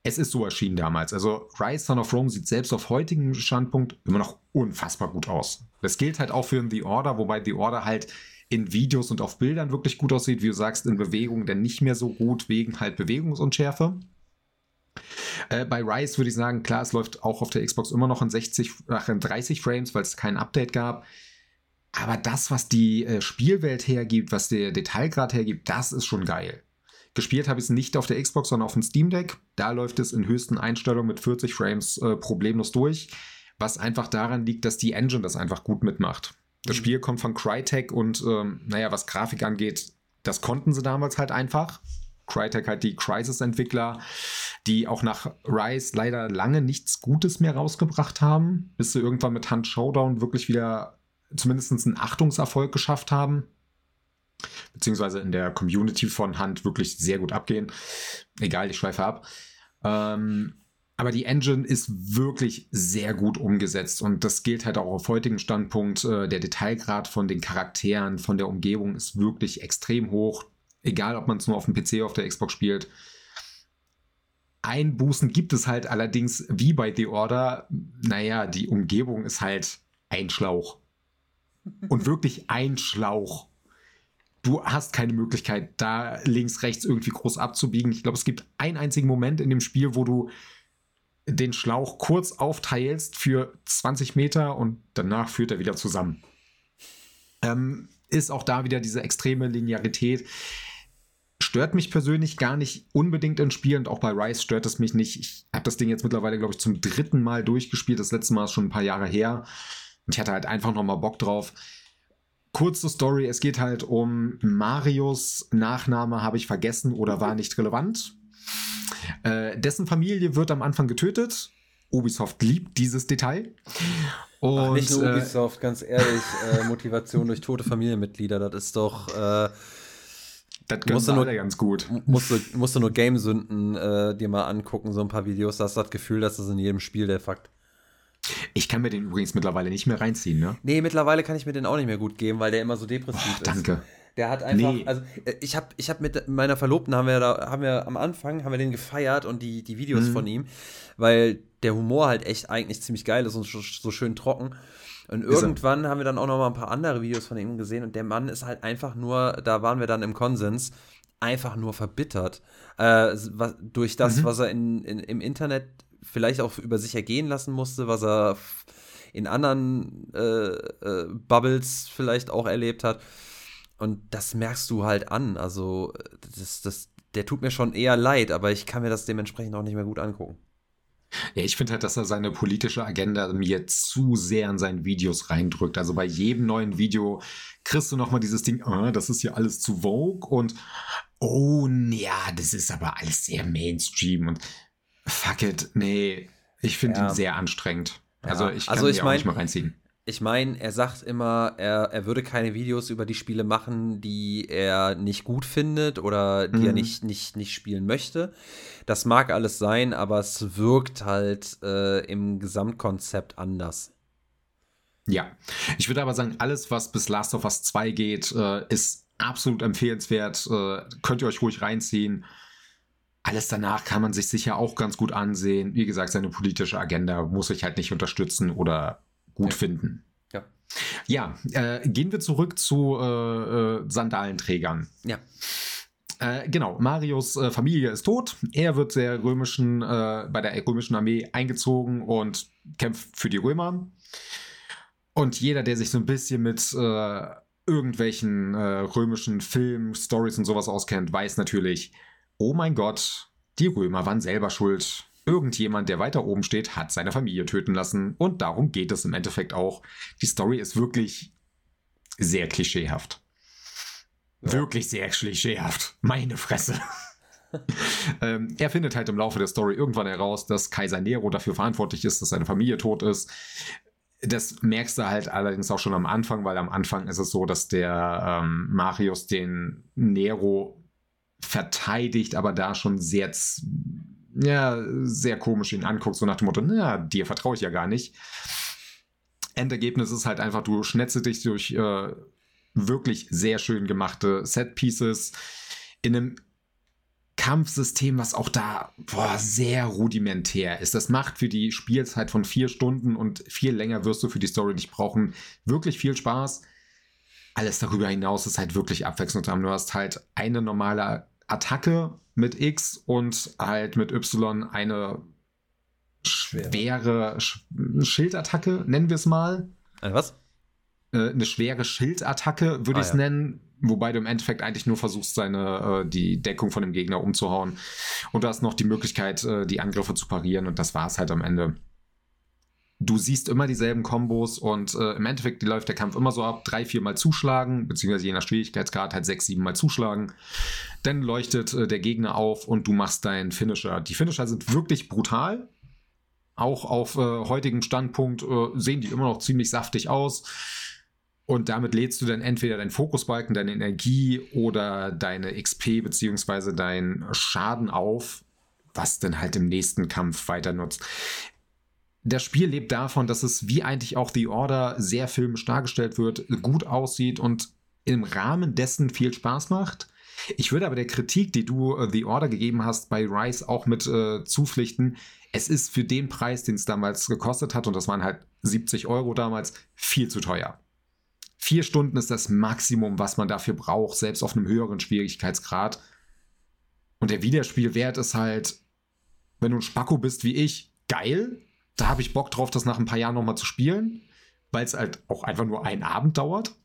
es ist so erschienen damals. Also Rise Son of Rome sieht selbst auf heutigem Standpunkt immer noch unfassbar gut aus. Das gilt halt auch für The Order, wobei The Order halt in Videos und auf Bildern wirklich gut aussieht, wie du sagst, in Bewegung dann nicht mehr so gut wegen halt Bewegungsunschärfe. Äh, bei Rise würde ich sagen, klar, es läuft auch auf der Xbox immer noch in 60, ach, in 30 Frames, weil es kein Update gab. Aber das, was die äh, Spielwelt hergibt, was der Detailgrad hergibt, das ist schon geil. Gespielt habe ich es nicht auf der Xbox, sondern auf dem Steam Deck. Da läuft es in höchsten Einstellungen mit 40 Frames äh, problemlos durch. Was einfach daran liegt, dass die Engine das einfach gut mitmacht. Das mhm. Spiel kommt von Crytek und ähm, naja, was Grafik angeht, das konnten sie damals halt einfach. Crytek halt die Crisis-Entwickler, die auch nach Rise leider lange nichts Gutes mehr rausgebracht haben, bis sie irgendwann mit Hand Showdown wirklich wieder zumindest einen Achtungserfolg geschafft haben. Beziehungsweise in der Community von Hand wirklich sehr gut abgehen. Egal, ich schweife ab. Ähm, aber die Engine ist wirklich sehr gut umgesetzt und das gilt halt auch auf heutigen Standpunkt. Äh, der Detailgrad von den Charakteren, von der Umgebung ist wirklich extrem hoch. Egal, ob man es nur auf dem PC oder auf der Xbox spielt. Einbußen gibt es halt allerdings wie bei The Order. Naja, die Umgebung ist halt ein Schlauch. Und wirklich ein Schlauch. Du hast keine Möglichkeit, da links, rechts irgendwie groß abzubiegen. Ich glaube, es gibt einen einzigen Moment in dem Spiel, wo du den Schlauch kurz aufteilst für 20 Meter und danach führt er wieder zusammen. Ähm, ist auch da wieder diese extreme Linearität. Stört mich persönlich gar nicht unbedingt im Spiel und auch bei Rise stört es mich nicht. Ich habe das Ding jetzt mittlerweile, glaube ich, zum dritten Mal durchgespielt. Das letzte Mal ist schon ein paar Jahre her. Und ich hatte halt einfach nochmal Bock drauf. Kurze Story: Es geht halt um Marios Nachname, habe ich vergessen oder war nicht relevant. Äh, dessen Familie wird am Anfang getötet. Ubisoft liebt dieses Detail. Und, Ach, nicht nur äh, Ubisoft, äh, ganz ehrlich, äh, *laughs* Motivation durch tote Familienmitglieder, das ist doch. Äh, das musst du nur, ganz gut. Musst du, musst du nur Game-Sünden äh, dir mal angucken, so ein paar Videos. Da hast du das Gefühl, dass das in jedem Spiel der Fakt. Ich kann mir den übrigens mittlerweile nicht mehr reinziehen, ne? Nee, mittlerweile kann ich mir den auch nicht mehr gut geben, weil der immer so depressiv oh, danke. ist. Der hat einfach, nee. also äh, ich habe ich hab mit meiner Verlobten haben wir da haben wir am Anfang haben wir den gefeiert und die die Videos mhm. von ihm, weil der Humor halt echt eigentlich ziemlich geil ist und so schön trocken. Und irgendwann haben wir dann auch noch mal ein paar andere Videos von ihm gesehen und der Mann ist halt einfach nur, da waren wir dann im Konsens, einfach nur verbittert. Äh, was, durch das, mhm. was er in, in, im Internet vielleicht auch über sich ergehen lassen musste, was er in anderen äh, äh, Bubbles vielleicht auch erlebt hat. Und das merkst du halt an. Also, das, das, der tut mir schon eher leid, aber ich kann mir das dementsprechend auch nicht mehr gut angucken. Ja, ich finde halt, dass er seine politische Agenda mir zu sehr in seinen Videos reindrückt. Also bei jedem neuen Video kriegst du nochmal dieses Ding, oh, das ist ja alles zu Vogue und oh, ja, das ist aber alles sehr Mainstream und fuck it, nee, ich finde ja. ihn sehr anstrengend. Also ich kann also ich mein, auch nicht mal reinziehen. Ich meine, er sagt immer, er, er würde keine Videos über die Spiele machen, die er nicht gut findet oder die mhm. er nicht, nicht, nicht spielen möchte. Das mag alles sein, aber es wirkt halt äh, im Gesamtkonzept anders. Ja, ich würde aber sagen, alles, was bis Last of Us 2 geht, äh, ist absolut empfehlenswert. Äh, könnt ihr euch ruhig reinziehen. Alles danach kann man sich sicher auch ganz gut ansehen. Wie gesagt, seine politische Agenda muss ich halt nicht unterstützen oder gut ja. finden. Ja. Ja, äh, gehen wir zurück zu äh, äh, Sandalenträgern. Ja. Äh, genau, Marios äh, Familie ist tot. Er wird der römischen, äh, bei der römischen Armee eingezogen und kämpft für die Römer. Und jeder, der sich so ein bisschen mit irgendwelchen römischen Filmen, Stories und sowas auskennt, weiß natürlich, oh mein Gott, die Römer waren selber schuld. Irgendjemand, der weiter oben steht, hat seine Familie töten lassen. Und darum geht es im Endeffekt auch. Die Story ist wirklich sehr klischeehaft. Ja. Wirklich sehr klischeehaft. Meine Fresse. *laughs* ähm, er findet halt im Laufe der Story irgendwann heraus, dass Kaiser Nero dafür verantwortlich ist, dass seine Familie tot ist. Das merkst du halt allerdings auch schon am Anfang, weil am Anfang ist es so, dass der ähm, Marius den Nero verteidigt, aber da schon sehr ja, sehr komisch ihn anguckt, so nach dem Motto, na, dir vertraue ich ja gar nicht. Endergebnis ist halt einfach, du schnetze dich durch äh, wirklich sehr schön gemachte Set-Pieces in einem Kampfsystem, was auch da boah, sehr rudimentär ist. Das macht für die Spielzeit von vier Stunden und viel länger wirst du für die Story nicht brauchen. Wirklich viel Spaß. Alles darüber hinaus ist halt wirklich abwechslungsreich. Du hast halt eine normale Attacke mit X und halt mit Y eine schwere Sch Schildattacke, nennen wir es mal. Eine was? Äh, eine schwere Schildattacke, würde ah, ich es ja. nennen. Wobei du im Endeffekt eigentlich nur versuchst, seine, äh, die Deckung von dem Gegner umzuhauen. Und du hast noch die Möglichkeit, äh, die Angriffe zu parieren. Und das war es halt am Ende du siehst immer dieselben Kombos und äh, im Endeffekt läuft der Kampf immer so ab, drei, vier Mal zuschlagen, beziehungsweise je nach Schwierigkeitsgrad halt sechs, sieben Mal zuschlagen. Dann leuchtet äh, der Gegner auf und du machst deinen Finisher. Die Finisher sind wirklich brutal. Auch auf äh, heutigem Standpunkt äh, sehen die immer noch ziemlich saftig aus. Und damit lädst du dann entweder deinen Fokusbalken, deine Energie oder deine XP beziehungsweise deinen Schaden auf, was dann halt im nächsten Kampf weiter nutzt das Spiel lebt davon, dass es wie eigentlich auch The Order sehr filmisch dargestellt wird, gut aussieht und im Rahmen dessen viel Spaß macht. Ich würde aber der Kritik, die du uh, The Order gegeben hast, bei Rise auch mit äh, zupflichten. Es ist für den Preis, den es damals gekostet hat, und das waren halt 70 Euro damals, viel zu teuer. Vier Stunden ist das Maximum, was man dafür braucht, selbst auf einem höheren Schwierigkeitsgrad. Und der Wiederspielwert ist halt, wenn du ein Spacko bist wie ich, geil da habe ich Bock drauf, das nach ein paar Jahren nochmal zu spielen, weil es halt auch einfach nur einen Abend dauert.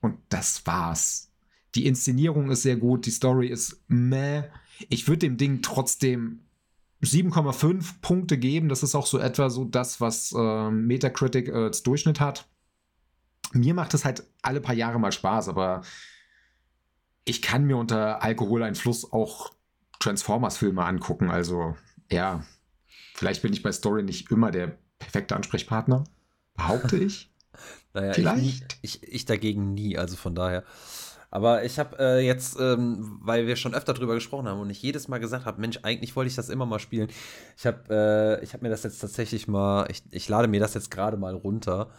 Und das war's. Die Inszenierung ist sehr gut, die Story ist meh. Ich würde dem Ding trotzdem 7,5 Punkte geben. Das ist auch so etwa so das, was äh, Metacritic äh, als Durchschnitt hat. Mir macht es halt alle paar Jahre mal Spaß, aber ich kann mir unter Alkoholeinfluss auch Transformers-Filme angucken. Also, ja, vielleicht bin ich bei Story nicht immer der perfekte Ansprechpartner. Behaupte *laughs* ich. naja, Vielleicht. Ich, ich, ich, dagegen nie, also von daher. Aber ich habe äh, jetzt, ähm, weil wir schon öfter drüber gesprochen haben und ich jedes Mal gesagt habe, Mensch, eigentlich wollte ich das immer mal spielen. Ich habe äh, hab mir das jetzt tatsächlich mal, ich, ich lade mir das jetzt gerade mal runter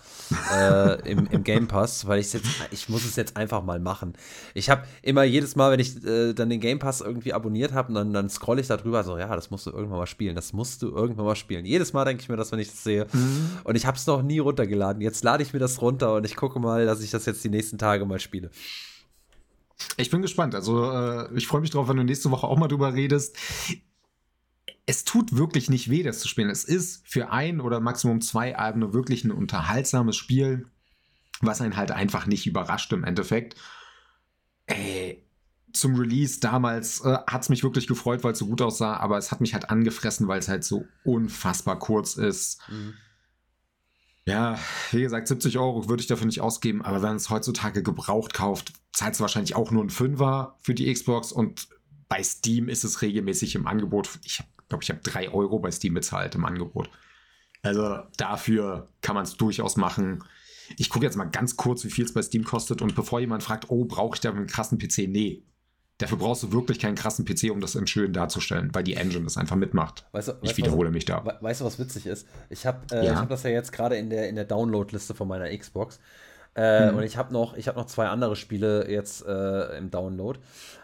äh, *laughs* im, im Game Pass, weil ich jetzt, ich muss es jetzt einfach mal machen. Ich habe immer jedes Mal, wenn ich äh, dann den Game Pass irgendwie abonniert habe, dann, dann scrolle ich da drüber, so, ja, das musst du irgendwann mal spielen, das musst du irgendwann mal spielen. Jedes Mal denke ich mir das, wenn ich das sehe. Mhm. Und ich habe es noch nie runtergeladen. Jetzt lade ich mir das runter und ich gucke mal, dass ich das jetzt die nächsten Tage mal spiele. Ich bin gespannt. Also äh, ich freue mich drauf, wenn du nächste Woche auch mal drüber redest. Es tut wirklich nicht weh, das zu spielen. Es ist für ein oder maximum zwei Abende wirklich ein unterhaltsames Spiel, was einen halt einfach nicht überrascht im Endeffekt. Ey, zum Release damals äh, hat es mich wirklich gefreut, weil es so gut aussah, aber es hat mich halt angefressen, weil es halt so unfassbar kurz ist. Mhm. Ja, wie gesagt, 70 Euro würde ich dafür nicht ausgeben, aber wenn es heutzutage gebraucht kauft, zahlt es wahrscheinlich auch nur ein Fünfer für die Xbox und bei Steam ist es regelmäßig im Angebot. Ich glaube, ich habe 3 Euro bei Steam bezahlt im Angebot. Also dafür kann man es durchaus machen. Ich gucke jetzt mal ganz kurz, wie viel es bei Steam kostet und bevor jemand fragt, oh, brauche ich da einen krassen PC? Nee, Dafür brauchst du wirklich keinen krassen PC, um das schön darzustellen, weil die Engine das einfach mitmacht. Weißt du, ich wiederhole was, mich da. Weißt du, was witzig ist? Ich habe äh, ja. hab das ja jetzt gerade in der, in der Download-Liste von meiner Xbox. Äh, mhm. Und ich habe noch, hab noch zwei andere Spiele jetzt äh, im Download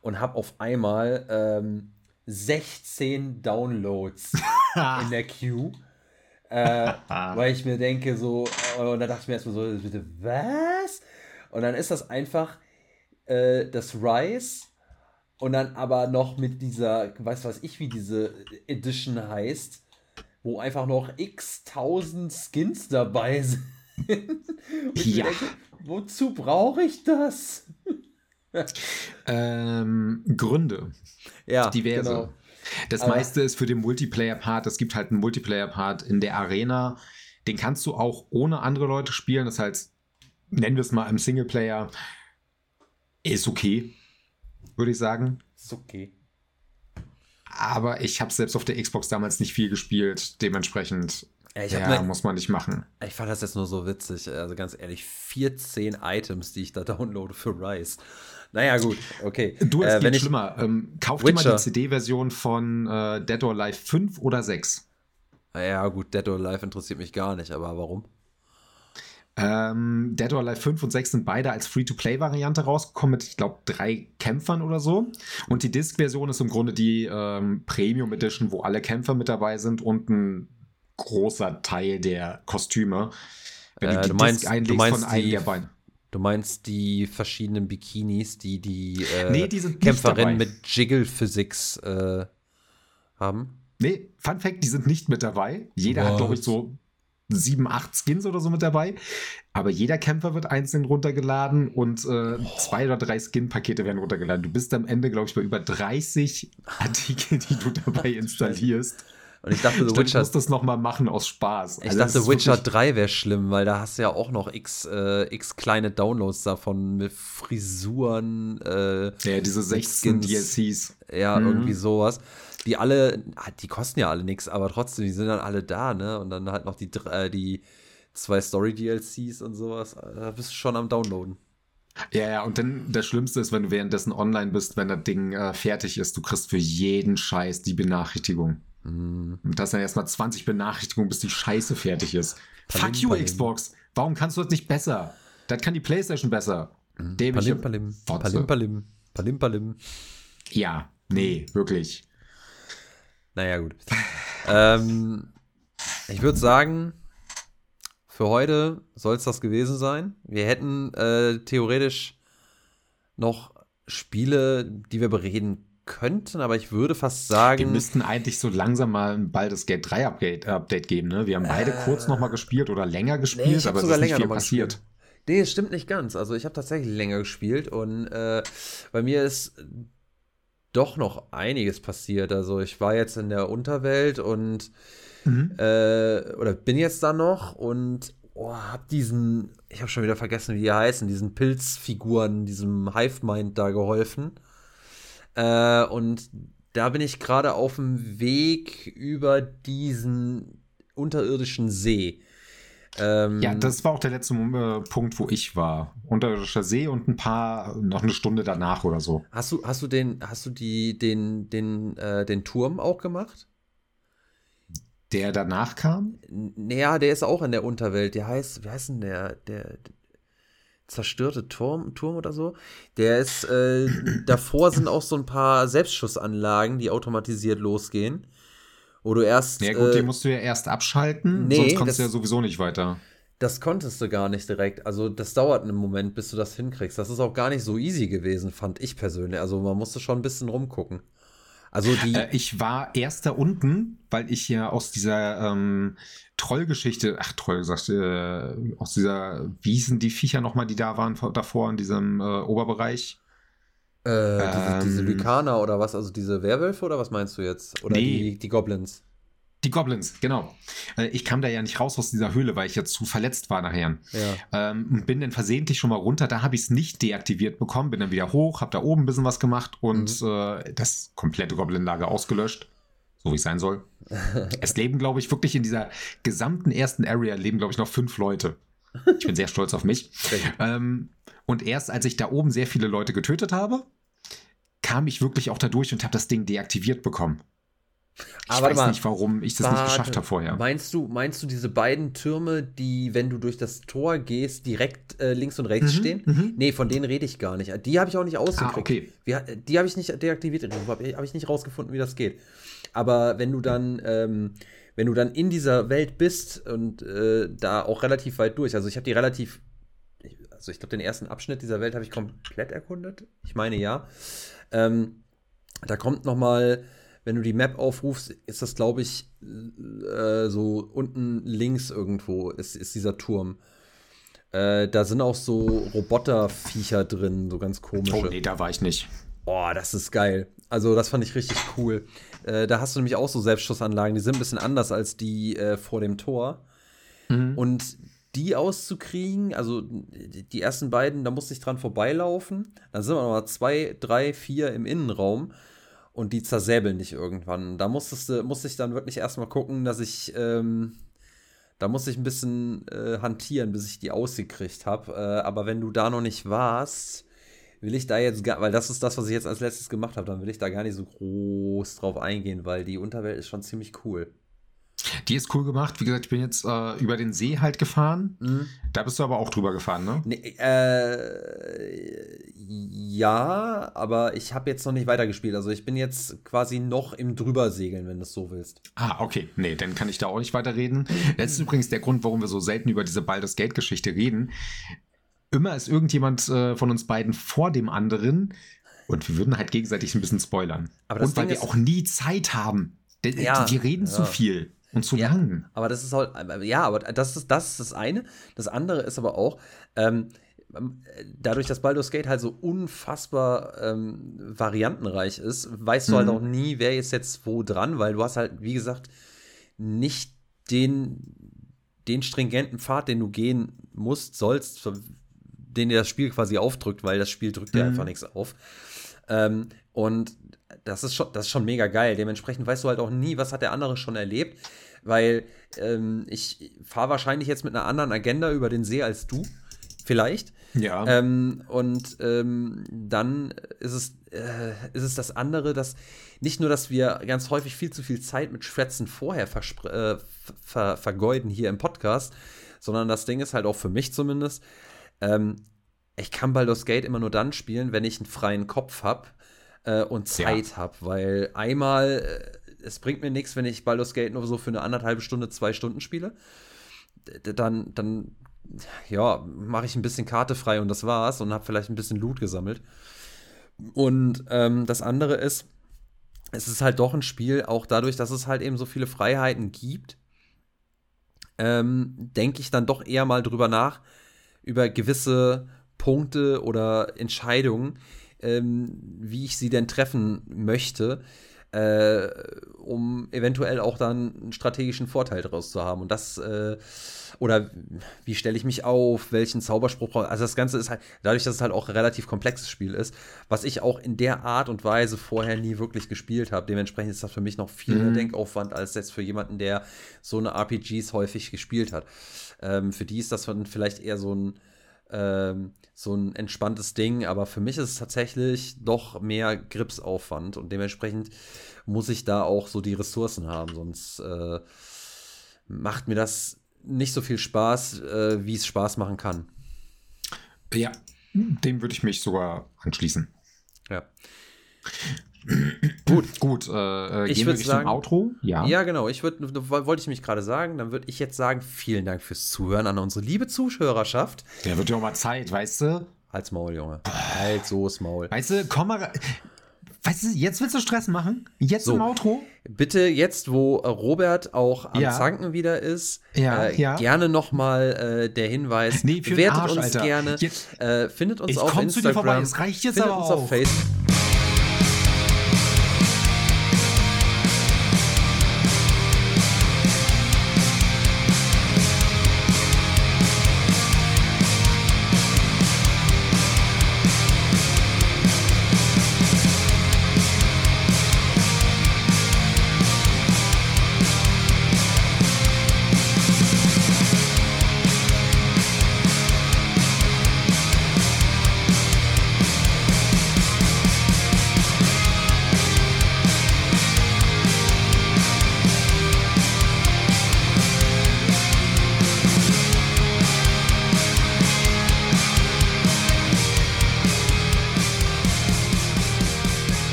und habe auf einmal ähm, 16 Downloads in der *laughs* Queue. Äh, weil ich mir denke, so, äh, und da dachte ich mir erstmal so, bitte, was? Und dann ist das einfach äh, das Rise und dann aber noch mit dieser, weiß was ich, wie diese Edition heißt, wo einfach noch x tausend Skins dabei *laughs* sind. ja. Denke, wozu brauche ich das? ähm, Gründe. Ja, diverse. Genau. Das aber meiste ist für den Multiplayer-Part. Es gibt halt einen Multiplayer-Part in der Arena. Den kannst du auch ohne andere Leute spielen. Das heißt, nennen wir es mal im Singleplayer. Ist okay würde ich sagen. Ist okay. Aber ich habe selbst auf der Xbox damals nicht viel gespielt. Dementsprechend ja, ja muss man nicht machen. Ich fand das jetzt nur so witzig. Also ganz ehrlich, 14 Items, die ich da *laughs* downloade für Rise. Naja, gut, okay. Du, es äh, geht schlimmer. Ähm, kauf Witcher. mal die CD-Version von äh, Dead or Alive 5 oder 6. Ja, gut, Dead or Alive interessiert mich gar nicht, aber warum? Ähm, Dead or Alive 5 und 6 sind beide als Free-to-Play-Variante rausgekommen mit, ich glaube, drei Kämpfern oder so. Und die Disc-Version ist im Grunde die ähm, Premium Edition, wo alle Kämpfer mit dabei sind und ein großer Teil der Kostüme. Wenn äh, du, du meinst, du meinst von die, der beiden. Du meinst die verschiedenen Bikinis, die die, äh, nee, die Kämpferinnen mit Jiggle Physics äh, haben? Nee, Fun Fact, die sind nicht mit dabei. Jeder What? hat, glaube ich, so sieben, acht Skins oder so mit dabei. Aber jeder Kämpfer wird einzeln runtergeladen und äh, zwei oder drei Skin-Pakete werden runtergeladen. Du bist am Ende, glaube ich, bei über 30 Artikel, die du dabei *laughs* installierst. Und ich dachte, The Witcher. Ich muss das nochmal machen aus Spaß. Ich also dachte, Witcher 3 wäre schlimm, weil da hast du ja auch noch x, äh, x kleine Downloads davon mit Frisuren. Äh, ja, diese 16 Skins, DLCs. Ja, mhm. irgendwie sowas die alle, ah, die kosten ja alle nichts, aber trotzdem, die sind dann alle da, ne? Und dann halt noch die, äh, die zwei Story-DLCs und sowas. Da bist du schon am Downloaden. Ja, ja, und dann das Schlimmste ist, wenn du währenddessen online bist, wenn das Ding äh, fertig ist, du kriegst für jeden Scheiß die Benachrichtigung. Mm. Und das sind erstmal 20 Benachrichtigungen, bis die Scheiße fertig ist. Palim, Fuck you, palim. Xbox! Warum kannst du das nicht besser? Das kann die Playstation besser. Mm. Palim, palim. Palim, palim. Palim, palim. Ja, nee, wirklich. Naja, gut. ähm, ich würde sagen, für heute soll es das gewesen sein. Wir hätten äh, theoretisch noch Spiele, die wir bereden könnten, aber ich würde fast sagen. Wir müssten eigentlich so langsam mal ein Baldur's Gate 3 Update, Update geben, ne? Wir haben beide äh, kurz nochmal gespielt oder länger gespielt, nee, aber es ist nicht viel passiert. Gespielt. Nee, es stimmt nicht ganz. Also ich habe tatsächlich länger gespielt und äh, bei mir ist doch noch einiges passiert. Also ich war jetzt in der Unterwelt und mhm. äh, oder bin jetzt da noch und oh, hab diesen, ich habe schon wieder vergessen, wie die heißen, diesen Pilzfiguren, diesem Hive Mind da geholfen. Äh, und da bin ich gerade auf dem Weg über diesen unterirdischen See. Ähm, ja, das war auch der letzte äh, Punkt, wo ich war. Unterirdischer See und ein paar, noch eine Stunde danach oder so. Hast du, hast du den, hast du die, den, den, äh, den Turm auch gemacht? Der danach kam? Naja, der ist auch in der Unterwelt. Der heißt, wie heißt denn der? Der, zerstörte Turm, Turm oder so. Der ist, äh, davor sind auch so ein paar Selbstschussanlagen, die automatisiert losgehen. Wo du erst. Ja, gut, äh, die musst du ja erst abschalten, nee, sonst kommst das, du ja sowieso nicht weiter. Das konntest du gar nicht direkt. Also, das dauert einen Moment, bis du das hinkriegst. Das ist auch gar nicht so easy gewesen, fand ich persönlich. Also, man musste schon ein bisschen rumgucken. Also die. Äh, ich war erst da unten, weil ich ja aus dieser ähm, Trollgeschichte, ach Troll gesagt, äh, aus dieser, wie hießen die Viecher nochmal, die da waren davor in diesem äh, Oberbereich? Äh, ähm, diese, diese Lykaner oder was? Also diese Werwölfe oder was meinst du jetzt? Oder nee. die, die Goblins? Die Goblins, genau. Äh, ich kam da ja nicht raus aus dieser Höhle, weil ich ja zu verletzt war nachher. Ja. Ähm, bin dann versehentlich schon mal runter, da habe ich es nicht deaktiviert bekommen, bin dann wieder hoch, habe da oben ein bisschen was gemacht und mhm. äh, das komplette Goblin-Lager ausgelöscht. So wie es sein soll. *laughs* es leben, glaube ich, wirklich in dieser gesamten ersten Area leben, glaube ich, noch fünf Leute. Ich bin sehr stolz auf mich. ähm, und erst als ich da oben sehr viele Leute getötet habe, kam ich wirklich auch da durch und habe das Ding deaktiviert bekommen. Ich Aber weiß mal, nicht, warum ich das warte, nicht geschafft habe vorher. Meinst du, meinst du diese beiden Türme, die, wenn du durch das Tor gehst, direkt äh, links und rechts mhm, stehen? Mhm. Nee, von denen rede ich gar nicht. Die habe ich auch nicht ausgekriegt. Ah, okay. Wir, die habe ich nicht deaktiviert. Habe hab ich nicht rausgefunden, wie das geht. Aber wenn du dann, ähm, wenn du dann in dieser Welt bist und äh, da auch relativ weit durch, also ich habe die relativ, also ich glaube, den ersten Abschnitt dieser Welt habe ich komplett erkundet. Ich meine ja. Ähm, da kommt noch mal wenn du die Map aufrufst, ist das, glaube ich, äh, so unten links irgendwo ist, ist dieser Turm. Äh, da sind auch so Roboterviecher drin, so ganz komische. Oh nee, da war ich nicht. Boah, das ist geil. Also, das fand ich richtig cool. Äh, da hast du nämlich auch so Selbstschussanlagen, die sind ein bisschen anders als die äh, vor dem Tor. Mhm. Und die auszukriegen, also die ersten beiden, da musste ich dran vorbeilaufen. Dann sind wir noch mal zwei, drei, vier im Innenraum und die zersäbeln dich irgendwann. Da musstest du, musste ich dann wirklich erstmal gucken, dass ich, ähm, da musste ich ein bisschen äh, hantieren, bis ich die ausgekriegt habe. Äh, aber wenn du da noch nicht warst, will ich da jetzt gar, weil das ist das, was ich jetzt als letztes gemacht habe, dann will ich da gar nicht so groß drauf eingehen, weil die Unterwelt ist schon ziemlich cool. Die ist cool gemacht. Wie gesagt, ich bin jetzt äh, über den See halt gefahren. Mhm. Da bist du aber auch drüber gefahren, ne? Nee, äh, ja, aber ich habe jetzt noch nicht weitergespielt. Also ich bin jetzt quasi noch im Drübersegeln, wenn du es so willst. Ah, okay. Nee, dann kann ich da auch nicht weiterreden. Das ist übrigens der Grund, warum wir so selten über diese Baldur's Gate-Geschichte reden. Immer ist irgendjemand äh, von uns beiden vor dem anderen und wir würden halt gegenseitig ein bisschen spoilern. Aber und weil wir auch nie Zeit haben. Ja, wir reden ja. zu viel. Und zu ja, lang. Aber das ist halt, ja, aber das ist, das ist das eine. Das andere ist aber auch, ähm, dadurch, dass Baldur's Gate halt so unfassbar ähm, variantenreich ist, weißt du halt mhm. halt auch nie, wer ist jetzt wo dran, weil du hast halt, wie gesagt, nicht den, den stringenten Pfad, den du gehen musst, sollst, den dir das Spiel quasi aufdrückt, weil das Spiel drückt dir mhm. einfach nichts auf. Ähm, und das ist, schon, das ist schon mega geil. Dementsprechend weißt du halt auch nie, was hat der andere schon erlebt. Weil ähm, ich fahre wahrscheinlich jetzt mit einer anderen Agenda über den See als du. Vielleicht. Ja. Ähm, und ähm, dann ist es, äh, ist es das andere, dass nicht nur, dass wir ganz häufig viel zu viel Zeit mit Schwätzen vorher äh, ver vergeuden hier im Podcast, sondern das Ding ist halt auch für mich zumindest, ähm, ich kann Baldur's Gate immer nur dann spielen, wenn ich einen freien Kopf habe äh, und Zeit ja. habe, weil einmal, äh, es bringt mir nichts, wenn ich Baldur's Gate nur so für eine anderthalbe Stunde, zwei Stunden spiele. Dann, dann ja, mache ich ein bisschen Karte frei und das war's und habe vielleicht ein bisschen Loot gesammelt. Und ähm, das andere ist, es ist halt doch ein Spiel, auch dadurch, dass es halt eben so viele Freiheiten gibt, ähm, denke ich dann doch eher mal drüber nach, über gewisse Punkte oder Entscheidungen, ähm, wie ich sie denn treffen möchte. äh, um eventuell auch dann einen strategischen Vorteil daraus zu haben. Und das, äh, oder wie stelle ich mich auf, welchen Zauberspruch brauche Also das Ganze ist halt, dadurch, dass es halt auch ein relativ komplexes Spiel ist, was ich auch in der Art und Weise vorher nie wirklich gespielt habe. Dementsprechend ist das für mich noch viel mehr Mhm. Denkaufwand als jetzt für jemanden, der so eine RPGs häufig gespielt hat. Ähm, für die ist das dann vielleicht eher so ein ähm, so ein entspanntes Ding, aber für mich ist es tatsächlich doch mehr Gripsaufwand und dementsprechend muss ich da auch so die Ressourcen haben, sonst äh, macht mir das nicht so viel Spaß, äh, wie es Spaß machen kann. Ja, dem würde ich mich sogar anschließen. Ja. Gut, gut. Äh, äh, Ich gehen wir würd Richtung sagen- Outro? Ja. Ja, genau. Ich würde, wollte ich mich gerade sagen, dann würde ich jetzt sagen, vielen Dank fürs Zuhören an unsere liebe Zuhörerschaft. Der wird ja auch mal Zeit, weißt du? Halt's Maul, Junge. Halt so's Maul. Weißt du, komm mal. Weißt du, jetzt willst du Stress machen? Jetzt So. im Outro? Bitte jetzt, wo äh, Robert auch am Ja. Zanken wieder ist, Ja, äh, ja. gerne nochmal äh, der Hinweis. Nee, bewertet Arsch, uns Alter. gerne. Jetzt- Äh, findet uns Ich auf komm zu dir Instagram. vorbei, es reicht jetzt findet aber uns auf Facebook.